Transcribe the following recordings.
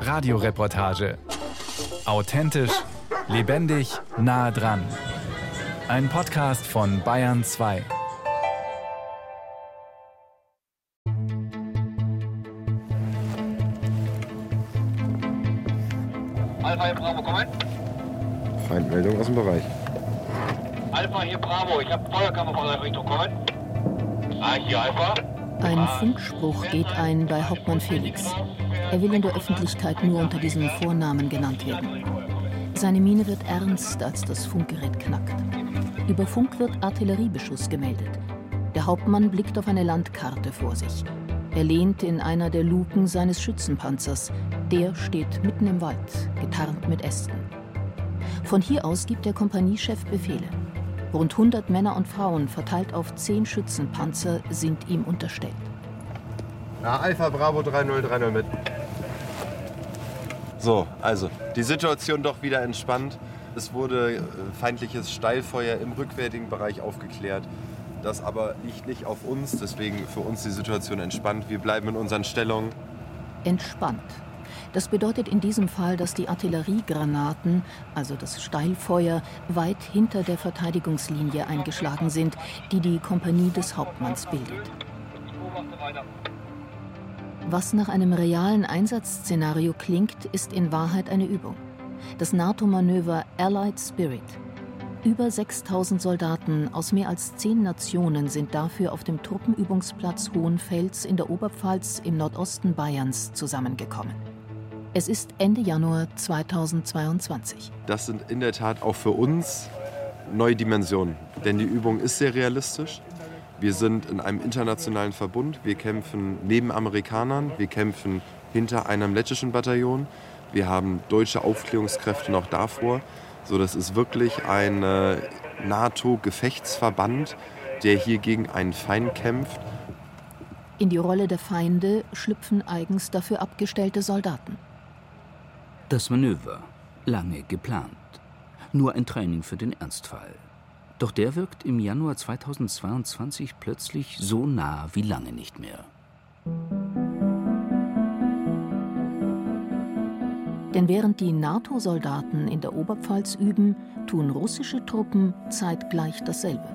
Radioreportage. Authentisch, lebendig, nah dran. Ein Podcast von Bayern 2. Alpha hier Bravo, kommen. Feindmeldung aus dem Bereich. Alpha hier Bravo, ich habe Feuerkammer von der Richtung, kommen. Ah, hier Alpha. Ein Funkspruch geht ein bei Hauptmann Felix. Er will in der Öffentlichkeit nur unter diesem Vornamen genannt werden. Seine Miene wird ernst, als das Funkgerät knackt. Über Funk wird Artilleriebeschuss gemeldet. Der Hauptmann blickt auf eine Landkarte vor sich. Er lehnt in einer der Luken seines Schützenpanzers. Der steht mitten im Wald, getarnt mit Ästen. Von hier aus gibt der Kompaniechef Befehle. Rund 100 Männer und Frauen, verteilt auf zehn Schützenpanzer, sind ihm unterstellt. Na, Alpha Bravo 3030 mit. So, also, die Situation doch wieder entspannt. Es wurde äh, feindliches Steilfeuer im rückwärtigen Bereich aufgeklärt. Das aber liegt nicht auf uns, deswegen für uns die Situation entspannt. Wir bleiben in unseren Stellungen. Entspannt. Das bedeutet in diesem Fall, dass die Artilleriegranaten, also das Steilfeuer, weit hinter der Verteidigungslinie eingeschlagen sind, die die Kompanie des Hauptmanns bildet. Was nach einem realen Einsatzszenario klingt, ist in Wahrheit eine Übung. Das NATO-Manöver Allied Spirit. Über 6000 Soldaten aus mehr als zehn Nationen sind dafür auf dem Truppenübungsplatz Hohenfels in der Oberpfalz im Nordosten Bayerns zusammengekommen. Es ist Ende Januar 2022. Das sind in der Tat auch für uns neue Dimensionen. Denn die Übung ist sehr realistisch. Wir sind in einem internationalen Verbund. Wir kämpfen neben Amerikanern. Wir kämpfen hinter einem lettischen Bataillon. Wir haben deutsche Aufklärungskräfte noch davor. So, das ist wirklich ein äh, NATO-Gefechtsverband, der hier gegen einen Feind kämpft. In die Rolle der Feinde schlüpfen eigens dafür abgestellte Soldaten. Das Manöver, lange geplant. Nur ein Training für den Ernstfall. Doch der wirkt im Januar 2022 plötzlich so nah wie lange nicht mehr. Denn während die NATO-Soldaten in der Oberpfalz üben, tun russische Truppen zeitgleich dasselbe.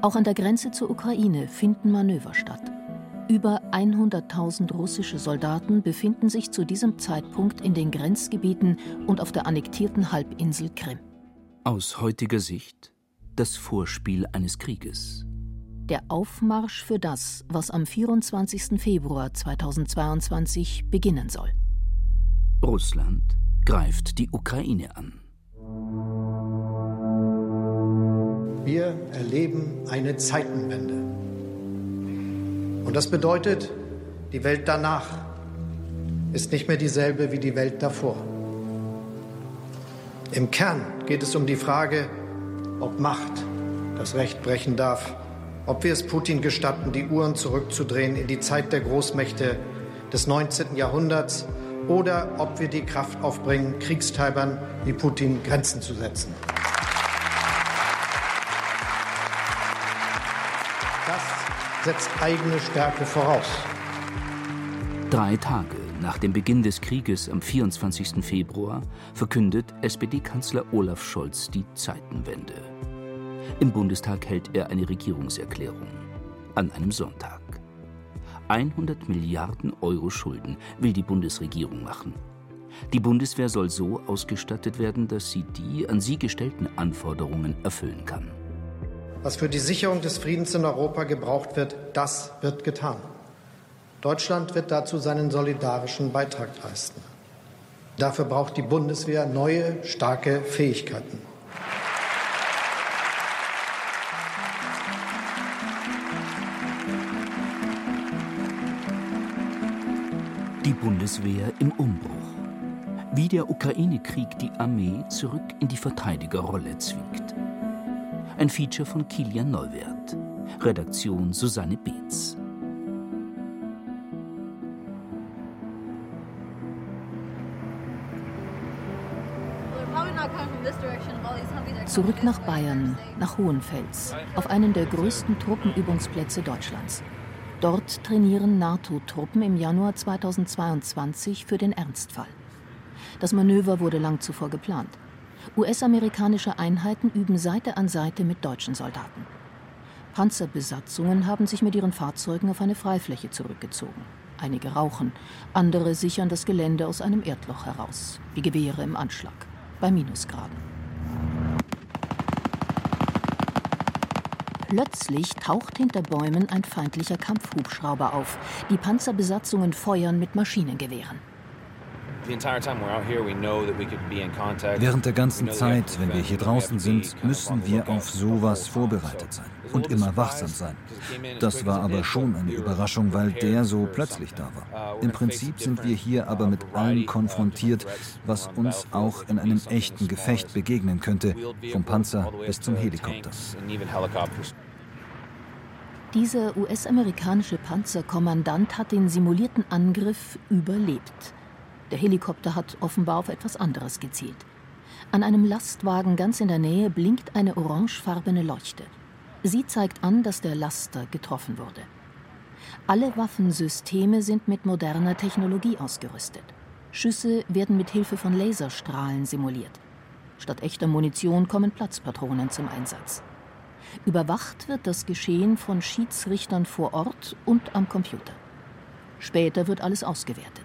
Auch an der Grenze zur Ukraine finden Manöver statt. Über 100.000 russische Soldaten befinden sich zu diesem Zeitpunkt in den Grenzgebieten und auf der annektierten Halbinsel Krim. Aus heutiger Sicht das Vorspiel eines Krieges. Der Aufmarsch für das, was am 24. Februar 2022 beginnen soll. Russland greift die Ukraine an. Wir erleben eine Zeitenwende. Und das bedeutet, die Welt danach ist nicht mehr dieselbe wie die Welt davor. Im Kern geht es um die Frage, ob Macht das Recht brechen darf, ob wir es Putin gestatten, die Uhren zurückzudrehen in die Zeit der Großmächte des 19. Jahrhunderts oder ob wir die Kraft aufbringen, Kriegstreibern wie Putin Grenzen zu setzen. Setzt eigene Stärke voraus. Drei Tage nach dem Beginn des Krieges am 24. Februar verkündet SPD-Kanzler Olaf Scholz die Zeitenwende. Im Bundestag hält er eine Regierungserklärung. An einem Sonntag. 100 Milliarden Euro Schulden will die Bundesregierung machen. Die Bundeswehr soll so ausgestattet werden, dass sie die an sie gestellten Anforderungen erfüllen kann. Was für die Sicherung des Friedens in Europa gebraucht wird, das wird getan. Deutschland wird dazu seinen solidarischen Beitrag leisten. Dafür braucht die Bundeswehr neue, starke Fähigkeiten. Die Bundeswehr im Umbruch. Wie der Ukraine-Krieg die Armee zurück in die Verteidigerrolle zwingt. Ein Feature von Kilian Neuwert. Redaktion Susanne Beetz. Zurück nach Bayern, nach Hohenfels, auf einen der größten Truppenübungsplätze Deutschlands. Dort trainieren NATO-Truppen im Januar 2022 für den Ernstfall. Das Manöver wurde lang zuvor geplant. US-amerikanische Einheiten üben Seite an Seite mit deutschen Soldaten. Panzerbesatzungen haben sich mit ihren Fahrzeugen auf eine Freifläche zurückgezogen. Einige rauchen, andere sichern das Gelände aus einem Erdloch heraus, wie Gewehre im Anschlag, bei Minusgraden. Plötzlich taucht hinter Bäumen ein feindlicher Kampfhubschrauber auf. Die Panzerbesatzungen feuern mit Maschinengewehren. Während der ganzen Zeit, wenn wir hier draußen sind, müssen wir auf sowas vorbereitet sein und immer wachsam sein. Das war aber schon eine Überraschung, weil der so plötzlich da war. Im Prinzip sind wir hier aber mit allem konfrontiert, was uns auch in einem echten Gefecht begegnen könnte, vom Panzer bis zum Helikopter. Dieser US-amerikanische Panzerkommandant hat den simulierten Angriff überlebt. Der Helikopter hat offenbar auf etwas anderes gezielt. An einem Lastwagen ganz in der Nähe blinkt eine orangefarbene Leuchte. Sie zeigt an, dass der Laster getroffen wurde. Alle Waffensysteme sind mit moderner Technologie ausgerüstet. Schüsse werden mit Hilfe von Laserstrahlen simuliert. Statt echter Munition kommen Platzpatronen zum Einsatz. Überwacht wird das Geschehen von Schiedsrichtern vor Ort und am Computer. Später wird alles ausgewertet.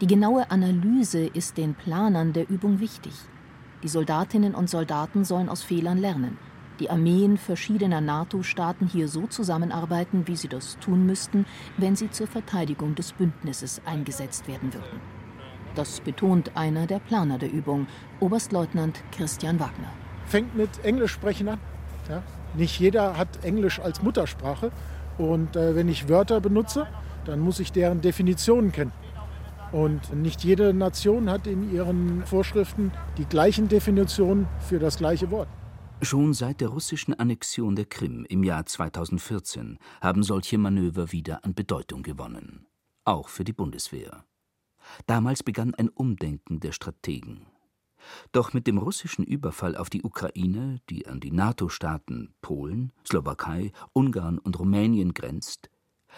Die genaue Analyse ist den Planern der Übung wichtig. Die Soldatinnen und Soldaten sollen aus Fehlern lernen. Die Armeen verschiedener NATO-Staaten hier so zusammenarbeiten, wie sie das tun müssten, wenn sie zur Verteidigung des Bündnisses eingesetzt werden würden. Das betont einer der Planer der Übung, Oberstleutnant Christian Wagner. Fängt mit Englisch sprechen an. Ja? Nicht jeder hat Englisch als Muttersprache. Und äh, wenn ich Wörter benutze, dann muss ich deren Definitionen kennen. Und nicht jede Nation hat in ihren Vorschriften die gleichen Definitionen für das gleiche Wort. Schon seit der russischen Annexion der Krim im Jahr 2014 haben solche Manöver wieder an Bedeutung gewonnen. Auch für die Bundeswehr. Damals begann ein Umdenken der Strategen. Doch mit dem russischen Überfall auf die Ukraine, die an die NATO-Staaten Polen, Slowakei, Ungarn und Rumänien grenzt,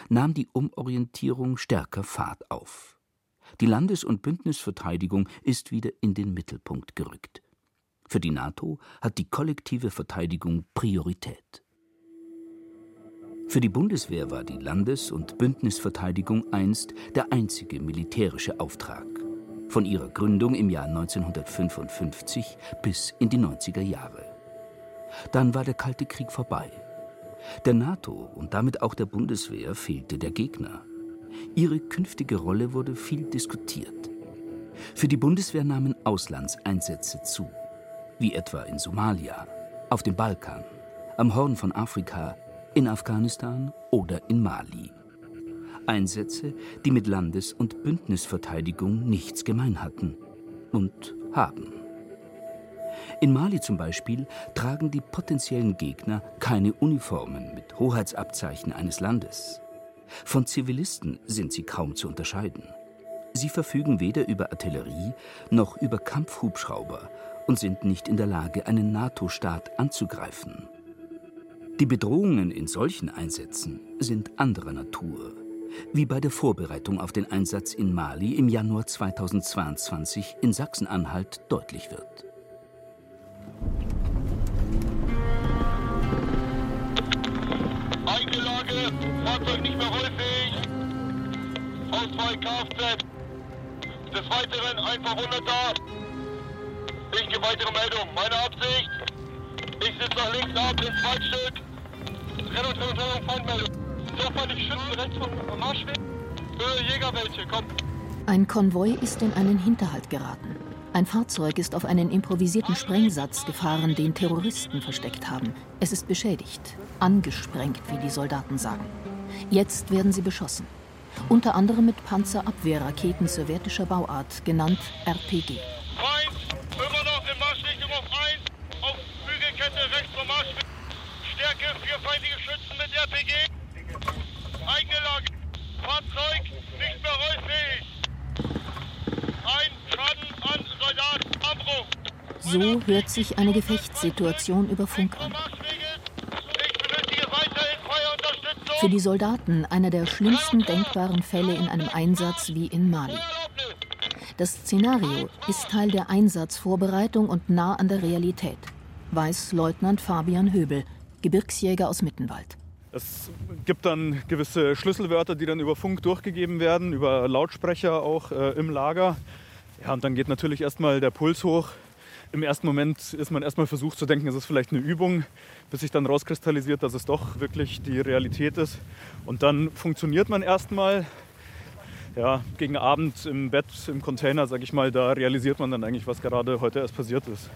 nahm die Umorientierung stärker Fahrt auf. Die Landes- und Bündnisverteidigung ist wieder in den Mittelpunkt gerückt. Für die NATO hat die kollektive Verteidigung Priorität. Für die Bundeswehr war die Landes- und Bündnisverteidigung einst der einzige militärische Auftrag. Von ihrer Gründung im Jahr 1955 bis in die 90er Jahre. Dann war der Kalte Krieg vorbei. Der NATO und damit auch der Bundeswehr fehlte der Gegner. Ihre künftige Rolle wurde viel diskutiert. Für die Bundeswehr nahmen Auslandseinsätze zu, wie etwa in Somalia, auf dem Balkan, am Horn von Afrika, in Afghanistan oder in Mali. Einsätze, die mit Landes- und Bündnisverteidigung nichts gemein hatten und haben. In Mali zum Beispiel tragen die potenziellen Gegner keine Uniformen mit Hoheitsabzeichen eines Landes. Von Zivilisten sind sie kaum zu unterscheiden. Sie verfügen weder über Artillerie noch über Kampfhubschrauber und sind nicht in der Lage, einen NATO-Staat anzugreifen. Die Bedrohungen in solchen Einsätzen sind anderer Natur, wie bei der Vorbereitung auf den Einsatz in Mali im Januar 2022 in Sachsen-Anhalt deutlich wird. Fahrzeug nicht mehr häufig. V2 Kfz. Des Weiteren 100 da. Ich weitere Meldung. Meine Absicht. Ich sitze nach links ab ins Waldstück. Trennung, Trennung, Trennung, Feindmeldung. Sofort die Schützen rechts vom Marschweg. Höhe Jäger welche, kommt. Ein Konvoi ist in einen Hinterhalt geraten. Ein Fahrzeug ist auf einen improvisierten Sprengsatz gefahren, den Terroristen versteckt haben. Es ist beschädigt, angesprengt, wie die Soldaten sagen. Jetzt werden sie beschossen. Unter anderem mit Panzerabwehrraketen sowjetischer Bauart, genannt RPG. Feind, immer noch in Marschrichtung auf 1, auf Bügelkette rechts vom Marschweg. Stärke, vier feindliche Schützen mit RPG. Eigene Lage. Fahrzeug nicht mehr rollfähig. Ein Schaden an Soldat Ambro. So hört sich eine Gefechtssituation über Funk an. Für die Soldaten einer der schlimmsten denkbaren Fälle in einem Einsatz wie in Mali. Das Szenario ist Teil der Einsatzvorbereitung und nah an der Realität, weiß Leutnant Fabian Höbel, Gebirgsjäger aus Mittenwald. Es gibt dann gewisse Schlüsselwörter, die dann über Funk durchgegeben werden, über Lautsprecher auch äh, im Lager. Ja, und dann geht natürlich erstmal der Puls hoch. Im ersten Moment ist man erstmal versucht zu denken, es ist vielleicht eine Übung, bis sich dann rauskristallisiert, dass es doch wirklich die Realität ist. Und dann funktioniert man erstmal. Ja, gegen Abend im Bett, im Container, sag ich mal, da realisiert man dann eigentlich, was gerade heute erst passiert ist.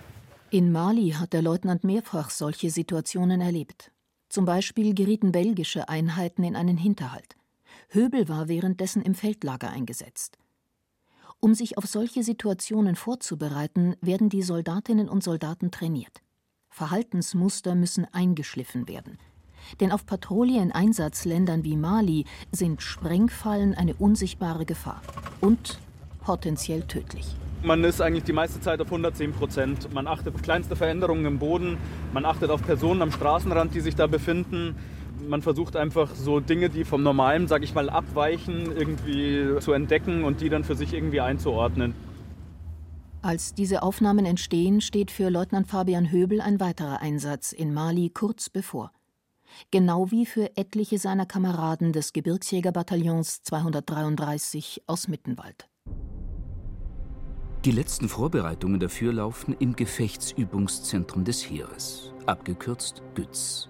In Mali hat der Leutnant mehrfach solche Situationen erlebt. Zum Beispiel gerieten belgische Einheiten in einen Hinterhalt. Höbel war währenddessen im Feldlager eingesetzt. Um sich auf solche Situationen vorzubereiten, werden die Soldatinnen und Soldaten trainiert. Verhaltensmuster müssen eingeschliffen werden. Denn auf Patrouille in Einsatzländern wie Mali sind Sprengfallen eine unsichtbare Gefahr und potenziell tödlich. Man ist eigentlich die meiste Zeit auf 110 Prozent. Man achtet auf kleinste Veränderungen im Boden, man achtet auf Personen am Straßenrand, die sich da befinden. Man versucht einfach so Dinge, die vom Normalen, sag ich mal, abweichen, irgendwie zu entdecken und die dann für sich irgendwie einzuordnen. Als diese Aufnahmen entstehen, steht für Leutnant Fabian Höbel ein weiterer Einsatz in Mali kurz bevor. Genau wie für etliche seiner Kameraden des Gebirgsjägerbataillons 233 aus Mittenwald. Die letzten Vorbereitungen dafür laufen im Gefechtsübungszentrum des Heeres, abgekürzt GÜTZ,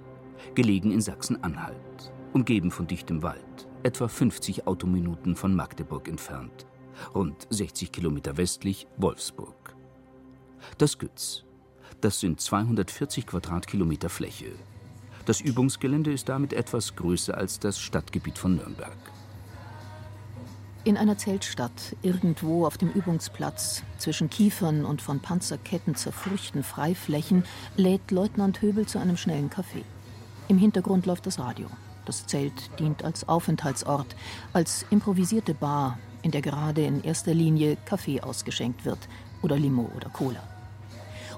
gelegen in Sachsen-Anhalt, umgeben von dichtem Wald, etwa 50 Autominuten von Magdeburg entfernt, rund 60 Kilometer westlich Wolfsburg. Das GÜTZ, das sind 240 Quadratkilometer Fläche. Das Übungsgelände ist damit etwas größer als das Stadtgebiet von Nürnberg. In einer Zeltstadt, irgendwo auf dem Übungsplatz, zwischen Kiefern und von Panzerketten zerfurchten Freiflächen, lädt Leutnant Höbel zu einem schnellen Kaffee. Im Hintergrund läuft das Radio. Das Zelt dient als Aufenthaltsort, als improvisierte Bar, in der gerade in erster Linie Kaffee ausgeschenkt wird oder Limo oder Cola.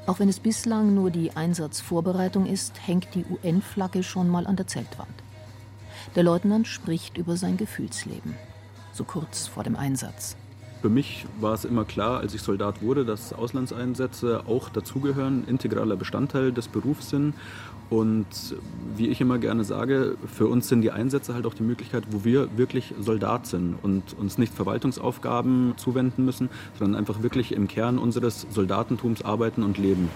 Auch wenn es bislang nur die Einsatzvorbereitung ist, hängt die UN-Flagge schon mal an der Zeltwand. Der Leutnant spricht über sein Gefühlsleben so kurz vor dem Einsatz. Für mich war es immer klar, als ich Soldat wurde, dass Auslandseinsätze auch dazugehören, integraler Bestandteil des Berufs sind. Und wie ich immer gerne sage, für uns sind die Einsätze halt auch die Möglichkeit, wo wir wirklich Soldat sind und uns nicht Verwaltungsaufgaben zuwenden müssen, sondern einfach wirklich im Kern unseres Soldatentums arbeiten und leben.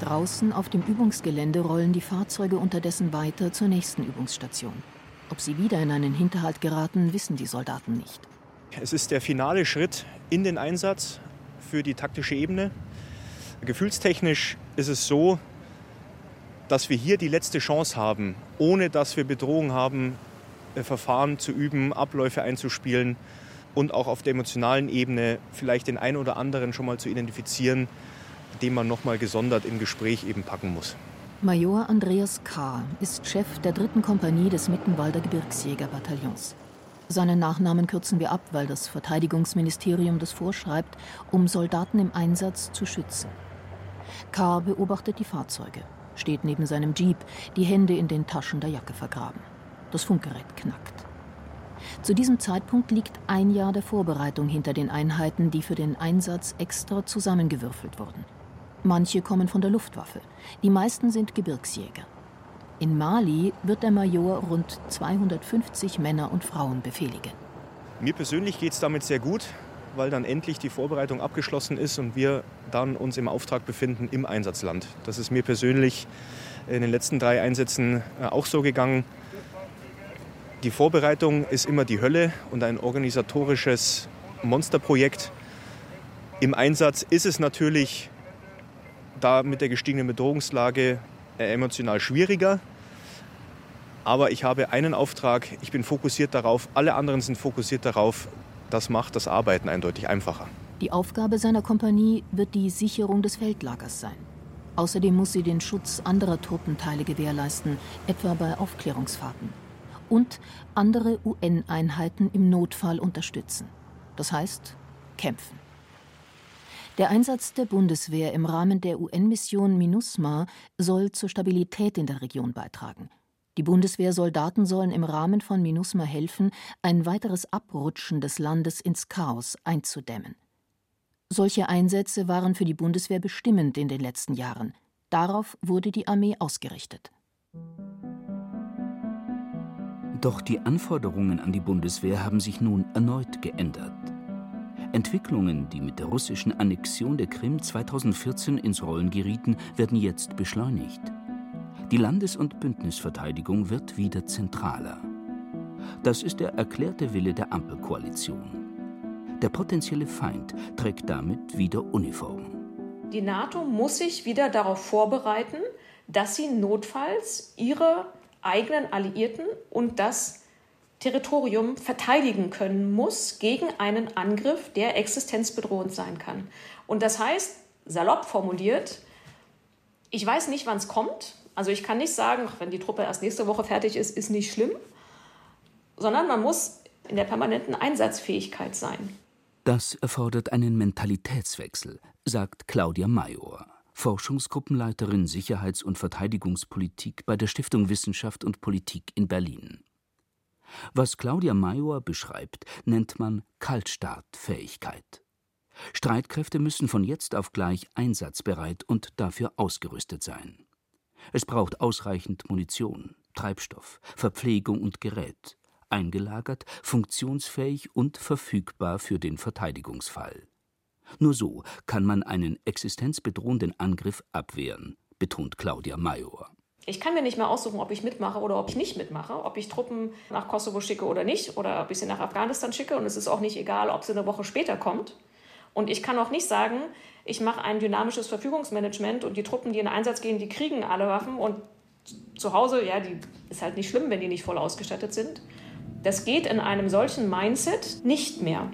Draußen auf dem Übungsgelände rollen die Fahrzeuge unterdessen weiter zur nächsten Übungsstation. Ob sie wieder in einen Hinterhalt geraten, wissen die Soldaten nicht. Es ist der finale Schritt in den Einsatz für die taktische Ebene. Gefühlstechnisch ist es so, dass wir hier die letzte Chance haben, ohne dass wir Bedrohung haben, äh, Verfahren zu üben, Abläufe einzuspielen und auch auf der emotionalen Ebene vielleicht den einen oder anderen schon mal zu identifizieren, den man noch mal gesondert im Gespräch eben packen muss. Major Andreas K. ist Chef der dritten Kompanie des Mittenwalder Gebirgsjägerbataillons. Seinen Nachnamen kürzen wir ab, weil das Verteidigungsministerium das vorschreibt, um Soldaten im Einsatz zu schützen. K. beobachtet die Fahrzeuge, steht neben seinem Jeep, die Hände in den Taschen der Jacke vergraben. Das Funkgerät knackt. Zu diesem Zeitpunkt liegt ein Jahr der Vorbereitung hinter den Einheiten, die für den Einsatz extra zusammengewürfelt wurden. Manche kommen von der Luftwaffe, die meisten sind Gebirgsjäger. In Mali wird der Major rund 250 Männer und Frauen befehligen. Mir persönlich geht es damit sehr gut, weil dann endlich die Vorbereitung abgeschlossen ist und wir dann uns im Auftrag befinden im Einsatzland. Das ist mir persönlich in den letzten drei Einsätzen äh, auch so gegangen. Die Vorbereitung ist immer die Hölle und ein organisatorisches Monsterprojekt. Im Einsatz ist es natürlich da mit der gestiegenen Bedrohungslage äh, emotional schwieriger. Aber ich habe einen Auftrag, ich bin fokussiert darauf, alle anderen sind fokussiert darauf. Das macht das Arbeiten eindeutig einfacher. Die Aufgabe seiner Kompanie wird die Sicherung des Feldlagers sein. Außerdem muss sie den Schutz anderer Truppenteile gewährleisten, etwa bei Aufklärungsfahrten. Und andere UN-Einheiten im Notfall unterstützen. Das heißt, kämpfen. Der Einsatz der Bundeswehr im Rahmen der UN-Mission MINUSMA soll zur Stabilität in der Region beitragen. Die Bundeswehrsoldaten sollen im Rahmen von MINUSMA helfen, ein weiteres Abrutschen des Landes ins Chaos einzudämmen. Solche Einsätze waren für die Bundeswehr bestimmend in den letzten Jahren. Darauf wurde die Armee ausgerichtet. Doch die Anforderungen an die Bundeswehr haben sich nun erneut geändert. Entwicklungen, die mit der russischen Annexion der Krim 2014 ins Rollen gerieten, werden jetzt beschleunigt. Die Landes- und Bündnisverteidigung wird wieder zentraler. Das ist der erklärte Wille der Ampelkoalition. Der potenzielle Feind trägt damit wieder Uniform. Die NATO muss sich wieder darauf vorbereiten, dass sie notfalls ihre eigenen Alliierten und das Territorium verteidigen können muss gegen einen Angriff, der existenzbedrohend sein kann. Und das heißt, salopp formuliert, ich weiß nicht, wann es kommt. Also ich kann nicht sagen, wenn die Truppe erst nächste Woche fertig ist, ist nicht schlimm, sondern man muss in der permanenten Einsatzfähigkeit sein. Das erfordert einen Mentalitätswechsel, sagt Claudia Major, Forschungsgruppenleiterin Sicherheits- und Verteidigungspolitik bei der Stiftung Wissenschaft und Politik in Berlin. Was Claudia Major beschreibt, nennt man Kaltstartfähigkeit. Streitkräfte müssen von jetzt auf gleich einsatzbereit und dafür ausgerüstet sein. Es braucht ausreichend Munition, Treibstoff, Verpflegung und Gerät, eingelagert, funktionsfähig und verfügbar für den Verteidigungsfall. Nur so kann man einen existenzbedrohenden Angriff abwehren, betont Claudia Major. Ich kann mir nicht mehr aussuchen, ob ich mitmache oder ob ich nicht mitmache, ob ich Truppen nach Kosovo schicke oder nicht, oder ob ich sie nach Afghanistan schicke. Und es ist auch nicht egal, ob sie eine Woche später kommt. Und ich kann auch nicht sagen, ich mache ein dynamisches Verfügungsmanagement und die Truppen, die in Einsatz gehen, die kriegen alle Waffen und zu Hause, ja, die ist halt nicht schlimm, wenn die nicht voll ausgestattet sind. Das geht in einem solchen Mindset nicht mehr.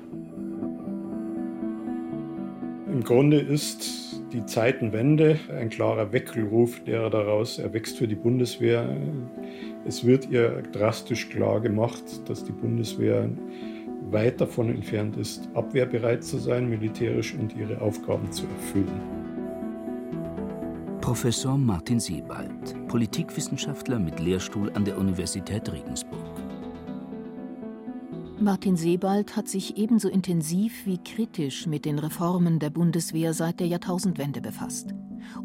Im Grunde ist die Zeitenwende ein klarer Weckruf, der daraus erwächst für die Bundeswehr. Es wird ihr drastisch klar gemacht, dass die Bundeswehr weit davon entfernt ist, abwehrbereit zu sein, militärisch und ihre Aufgaben zu erfüllen. Professor Martin Sebald, Politikwissenschaftler mit Lehrstuhl an der Universität Regensburg. Martin Sebald hat sich ebenso intensiv wie kritisch mit den Reformen der Bundeswehr seit der Jahrtausendwende befasst.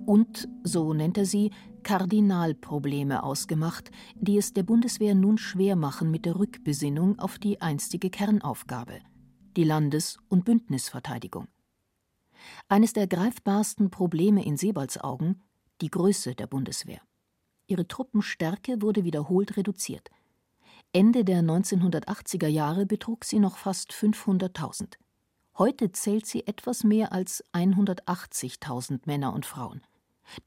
Und, so nennt er sie, Kardinalprobleme ausgemacht, die es der Bundeswehr nun schwer machen mit der Rückbesinnung auf die einstige Kernaufgabe, die Landes- und Bündnisverteidigung. Eines der greifbarsten Probleme in Sebalds Augen die Größe der Bundeswehr. Ihre Truppenstärke wurde wiederholt reduziert – Ende der 1980er Jahre betrug sie noch fast 500.000. Heute zählt sie etwas mehr als 180.000 Männer und Frauen.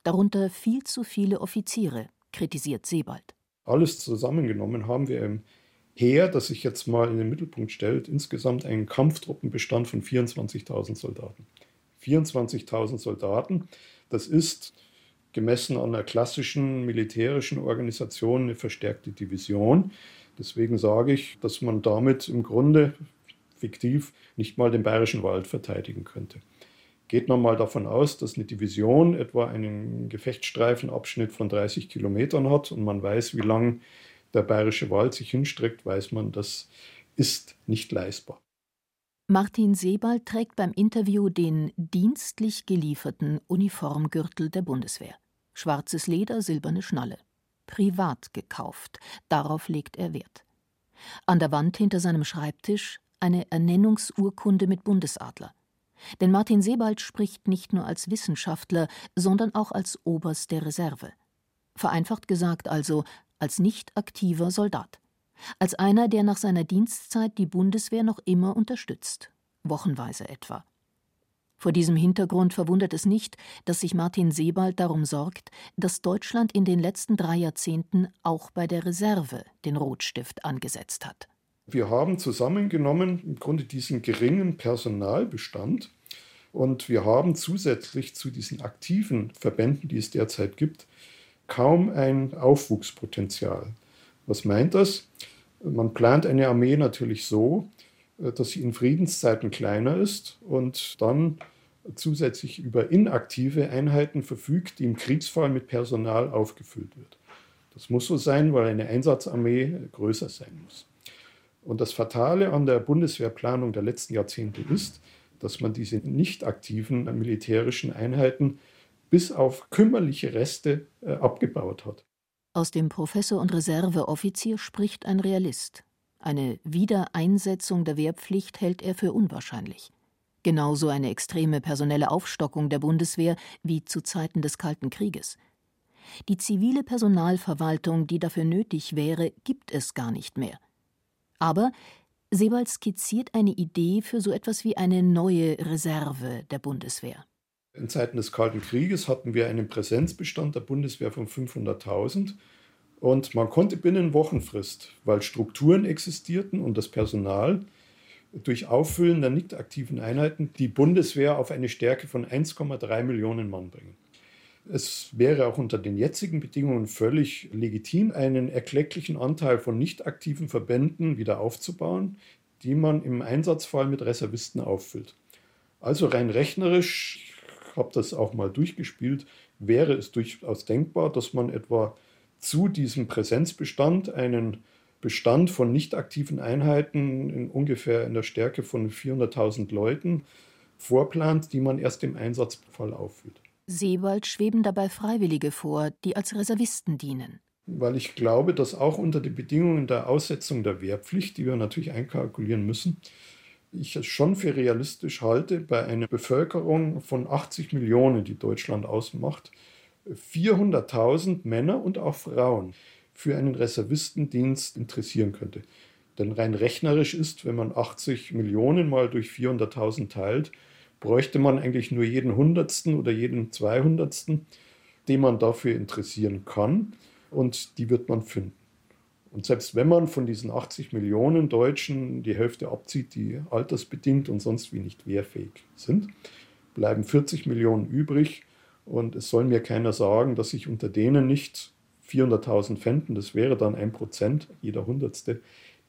Darunter viel zu viele Offiziere, kritisiert Sebald. Alles zusammengenommen haben wir im Heer, das sich jetzt mal in den Mittelpunkt stellt, insgesamt einen Kampftruppenbestand von 24.000 Soldaten. 24.000 Soldaten, das ist gemessen an einer klassischen militärischen Organisation eine verstärkte Division. Deswegen sage ich, dass man damit im Grunde fiktiv nicht mal den bayerischen Wald verteidigen könnte. Geht man mal davon aus, dass eine Division etwa einen Gefechtsstreifenabschnitt von 30 Kilometern hat und man weiß, wie lang der bayerische Wald sich hinstreckt, weiß man, das ist nicht leistbar. Martin Sebald trägt beim Interview den dienstlich gelieferten Uniformgürtel der Bundeswehr. Schwarzes Leder, silberne Schnalle privat gekauft, darauf legt er Wert. An der Wand hinter seinem Schreibtisch eine Ernennungsurkunde mit Bundesadler. Denn Martin Sebald spricht nicht nur als Wissenschaftler, sondern auch als Oberst der Reserve. Vereinfacht gesagt also als nicht aktiver Soldat. Als einer, der nach seiner Dienstzeit die Bundeswehr noch immer unterstützt, wochenweise etwa. Vor diesem Hintergrund verwundert es nicht, dass sich Martin Sebald darum sorgt, dass Deutschland in den letzten drei Jahrzehnten auch bei der Reserve den Rotstift angesetzt hat. Wir haben zusammengenommen im Grunde diesen geringen Personalbestand und wir haben zusätzlich zu diesen aktiven Verbänden, die es derzeit gibt, kaum ein Aufwuchspotenzial. Was meint das? Man plant eine Armee natürlich so, dass sie in Friedenszeiten kleiner ist und dann zusätzlich über inaktive Einheiten verfügt, die im Kriegsfall mit Personal aufgefüllt wird. Das muss so sein, weil eine Einsatzarmee größer sein muss. Und das Fatale an der Bundeswehrplanung der letzten Jahrzehnte ist, dass man diese nicht aktiven militärischen Einheiten bis auf kümmerliche Reste äh, abgebaut hat. Aus dem Professor und Reserveoffizier spricht ein Realist. Eine Wiedereinsetzung der Wehrpflicht hält er für unwahrscheinlich. Genauso eine extreme personelle Aufstockung der Bundeswehr wie zu Zeiten des Kalten Krieges. Die zivile Personalverwaltung, die dafür nötig wäre, gibt es gar nicht mehr. Aber Sebald skizziert eine Idee für so etwas wie eine neue Reserve der Bundeswehr. In Zeiten des Kalten Krieges hatten wir einen Präsenzbestand der Bundeswehr von 500.000 und man konnte binnen Wochenfrist, weil Strukturen existierten und das Personal durch Auffüllen der nicht aktiven Einheiten die Bundeswehr auf eine Stärke von 1,3 Millionen Mann bringen. Es wäre auch unter den jetzigen Bedingungen völlig legitim, einen erklecklichen Anteil von nicht aktiven Verbänden wieder aufzubauen, die man im Einsatzfall mit Reservisten auffüllt. Also rein rechnerisch, ich habe das auch mal durchgespielt, wäre es durchaus denkbar, dass man etwa zu diesem Präsenzbestand einen Bestand von nicht aktiven Einheiten in ungefähr in der Stärke von 400.000 Leuten vorplant, die man erst im Einsatzfall auffüllt. Sebald schweben dabei Freiwillige vor, die als Reservisten dienen. Weil ich glaube, dass auch unter den Bedingungen der Aussetzung der Wehrpflicht, die wir natürlich einkalkulieren müssen, ich es schon für realistisch halte, bei einer Bevölkerung von 80 Millionen, die Deutschland ausmacht, 400.000 Männer und auch Frauen für einen Reservistendienst interessieren könnte. Denn rein rechnerisch ist, wenn man 80 Millionen mal durch 400.000 teilt, bräuchte man eigentlich nur jeden Hundertsten oder jeden Zweihundertsten, den man dafür interessieren kann. Und die wird man finden. Und selbst wenn man von diesen 80 Millionen Deutschen die Hälfte abzieht, die altersbedingt und sonst wie nicht wehrfähig sind, bleiben 40 Millionen übrig. Und es soll mir keiner sagen, dass sich unter denen nicht 400.000 fänden, das wäre dann ein Prozent, jeder Hundertste,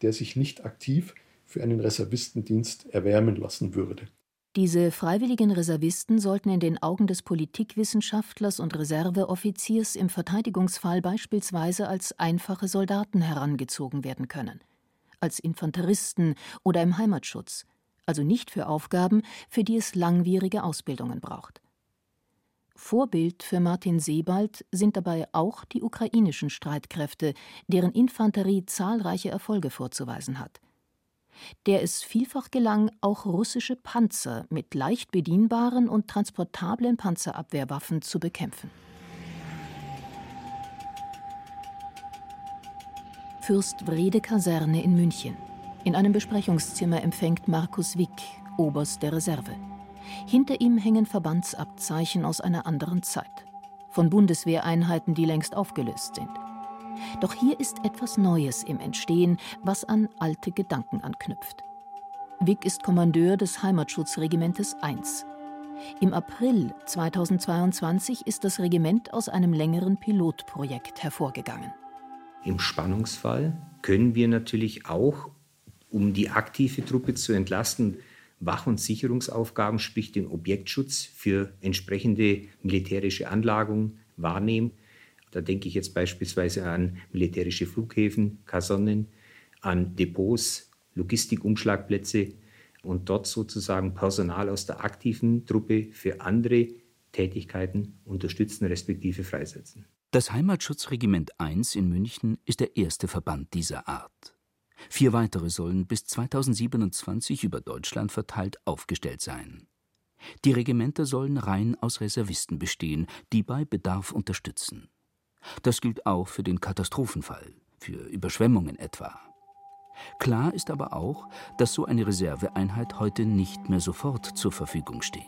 der sich nicht aktiv für einen Reservistendienst erwärmen lassen würde. Diese freiwilligen Reservisten sollten in den Augen des Politikwissenschaftlers und Reserveoffiziers im Verteidigungsfall beispielsweise als einfache Soldaten herangezogen werden können, als Infanteristen oder im Heimatschutz, also nicht für Aufgaben, für die es langwierige Ausbildungen braucht. Vorbild für Martin Sebald sind dabei auch die ukrainischen Streitkräfte, deren Infanterie zahlreiche Erfolge vorzuweisen hat der es vielfach gelang, auch russische Panzer mit leicht bedienbaren und transportablen Panzerabwehrwaffen zu bekämpfen. Fürst Wrede Kaserne in München. In einem Besprechungszimmer empfängt Markus Wick, Oberst der Reserve. Hinter ihm hängen Verbandsabzeichen aus einer anderen Zeit. Von Bundeswehreinheiten, die längst aufgelöst sind. Doch hier ist etwas Neues im Entstehen, was an alte Gedanken anknüpft. Wick ist Kommandeur des Heimatschutzregimentes 1. Im April 2022 ist das Regiment aus einem längeren Pilotprojekt hervorgegangen. Im Spannungsfall können wir natürlich auch, um die aktive Truppe zu entlasten, Wach- und Sicherungsaufgaben, sprich den Objektschutz für entsprechende militärische Anlagen wahrnehmen. Da denke ich jetzt beispielsweise an militärische Flughäfen, Kasernen, an Depots, Logistikumschlagplätze und dort sozusagen Personal aus der aktiven Truppe für andere Tätigkeiten unterstützen respektive freisetzen. Das Heimatschutzregiment 1 in München ist der erste Verband dieser Art. Vier weitere sollen bis 2027 über Deutschland verteilt aufgestellt sein. Die Regimenter sollen rein aus Reservisten bestehen, die bei Bedarf unterstützen. Das gilt auch für den Katastrophenfall, für Überschwemmungen etwa. Klar ist aber auch, dass so eine Reserveeinheit heute nicht mehr sofort zur Verfügung steht.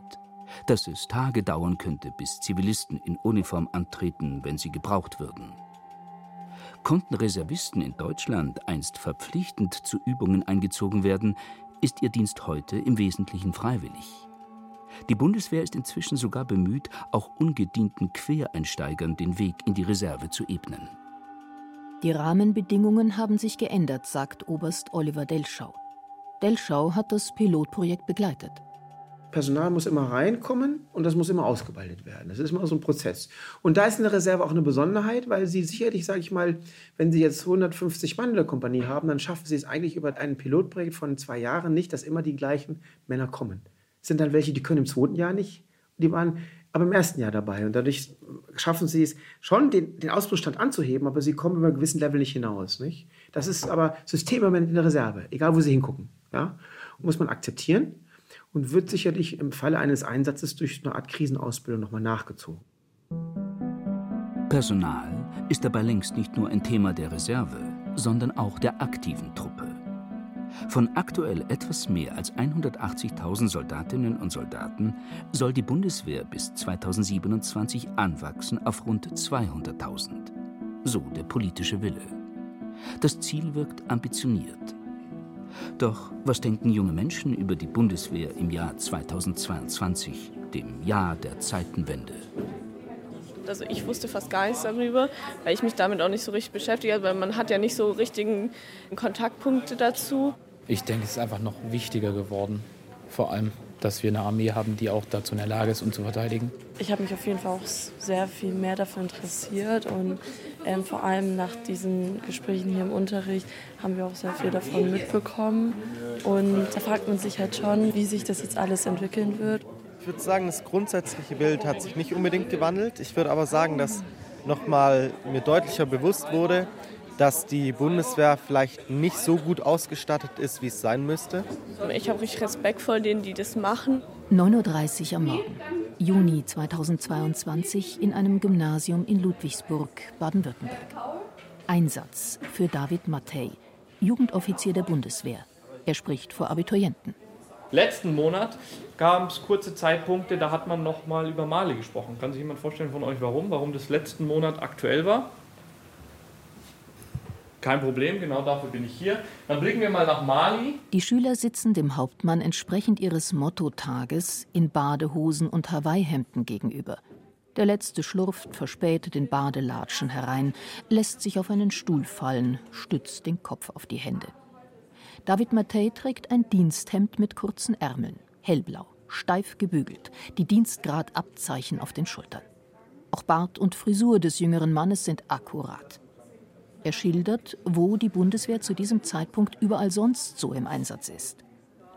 Dass es Tage dauern könnte, bis Zivilisten in Uniform antreten, wenn sie gebraucht würden. Konnten Reservisten in Deutschland einst verpflichtend zu Übungen eingezogen werden, ist ihr Dienst heute im Wesentlichen freiwillig. Die Bundeswehr ist inzwischen sogar bemüht, auch ungedienten Quereinsteigern den Weg in die Reserve zu ebnen. Die Rahmenbedingungen haben sich geändert, sagt Oberst Oliver Delschau. Delschau hat das Pilotprojekt begleitet. Personal muss immer reinkommen und das muss immer ausgebildet werden. Das ist immer so ein Prozess. Und da ist eine Reserve auch eine Besonderheit, weil sie sicherlich, sage ich mal, wenn sie jetzt 150 Mann in der Kompanie haben, dann schaffen sie es eigentlich über ein Pilotprojekt von zwei Jahren nicht, dass immer die gleichen Männer kommen. Es sind dann welche, die können im zweiten Jahr nicht, die waren aber im ersten Jahr dabei. Und dadurch schaffen sie es schon, den, den Ausbruchstand anzuheben, aber sie kommen über einen gewissen Level nicht hinaus. Nicht? Das ist aber Systemmoment in der Reserve, egal wo sie hingucken. Ja? Muss man akzeptieren und wird sicherlich im Falle eines Einsatzes durch eine Art Krisenausbildung nochmal nachgezogen. Personal ist dabei längst nicht nur ein Thema der Reserve, sondern auch der aktiven Truppe. Von aktuell etwas mehr als 180.000 Soldatinnen und Soldaten soll die Bundeswehr bis 2027 anwachsen auf rund 200.000. So der politische Wille. Das Ziel wirkt ambitioniert. Doch was denken junge Menschen über die Bundeswehr im Jahr 2022, dem Jahr der Zeitenwende? Also ich wusste fast gar nichts darüber, weil ich mich damit auch nicht so richtig beschäftigt habe, weil man hat ja nicht so richtigen Kontaktpunkte dazu. Ich denke, es ist einfach noch wichtiger geworden. Vor allem, dass wir eine Armee haben, die auch dazu in der Lage ist, uns zu verteidigen. Ich habe mich auf jeden Fall auch sehr viel mehr dafür interessiert und ähm, vor allem nach diesen Gesprächen hier im Unterricht haben wir auch sehr viel davon mitbekommen. Und da fragt man sich halt schon, wie sich das jetzt alles entwickeln wird. Ich würde sagen, das grundsätzliche Bild hat sich nicht unbedingt gewandelt. Ich würde aber sagen, dass nochmal mir deutlicher bewusst wurde, dass die Bundeswehr vielleicht nicht so gut ausgestattet ist, wie es sein müsste? Ich habe richtig Respekt vor denen, die das machen. 9.30 Uhr am Morgen, Juni 2022 in einem Gymnasium in Ludwigsburg, Baden-Württemberg. Einsatz für David Mattei, Jugendoffizier der Bundeswehr. Er spricht vor Abiturienten. Letzten Monat gab es kurze Zeitpunkte, da hat man noch mal über Mali gesprochen. Kann sich jemand vorstellen von euch, warum? Warum das letzten Monat aktuell war? Kein Problem, genau dafür bin ich hier. Dann blicken wir mal nach Mali. Die Schüler sitzen dem Hauptmann entsprechend ihres Mottotages in Badehosen und Hawaii-Hemden gegenüber. Der letzte schlurft verspätet in Badelatschen herein, lässt sich auf einen Stuhl fallen, stützt den Kopf auf die Hände. David Mattei trägt ein Diensthemd mit kurzen Ärmeln, hellblau, steif gebügelt, die Dienstgradabzeichen auf den Schultern. Auch Bart und Frisur des jüngeren Mannes sind akkurat. Er schildert, wo die Bundeswehr zu diesem Zeitpunkt überall sonst so im Einsatz ist.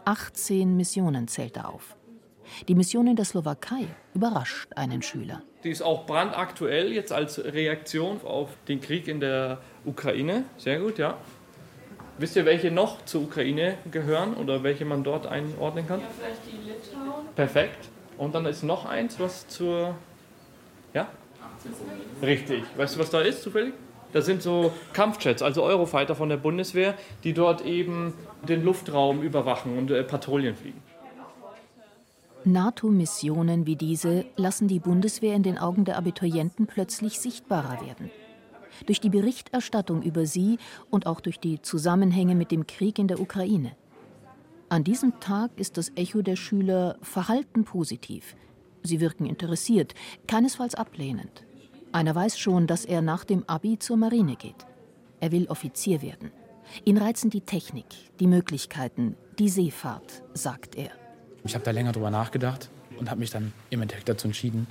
18 Missionen zählt er auf. Die Mission in der Slowakei überrascht einen Schüler. Die ist auch brandaktuell jetzt als Reaktion auf den Krieg in der Ukraine. Sehr gut, ja. Wisst ihr, welche noch zur Ukraine gehören oder welche man dort einordnen kann? Ja, vielleicht die Litauen. Perfekt. Und dann ist noch eins, was zur. Ja? Richtig. Weißt du, was da ist, zufällig? Das sind so Kampfjets, also Eurofighter von der Bundeswehr, die dort eben den Luftraum überwachen und äh, Patrouillen fliegen. NATO-Missionen wie diese lassen die Bundeswehr in den Augen der Abiturienten plötzlich sichtbarer werden. Durch die Berichterstattung über sie und auch durch die Zusammenhänge mit dem Krieg in der Ukraine. An diesem Tag ist das Echo der Schüler verhalten positiv. Sie wirken interessiert, keinesfalls ablehnend. Einer weiß schon, dass er nach dem Abi zur Marine geht. Er will Offizier werden. Ihn reizen die Technik, die Möglichkeiten, die Seefahrt, sagt er. Ich habe da länger drüber nachgedacht und habe mich dann im Endeffekt dazu entschieden,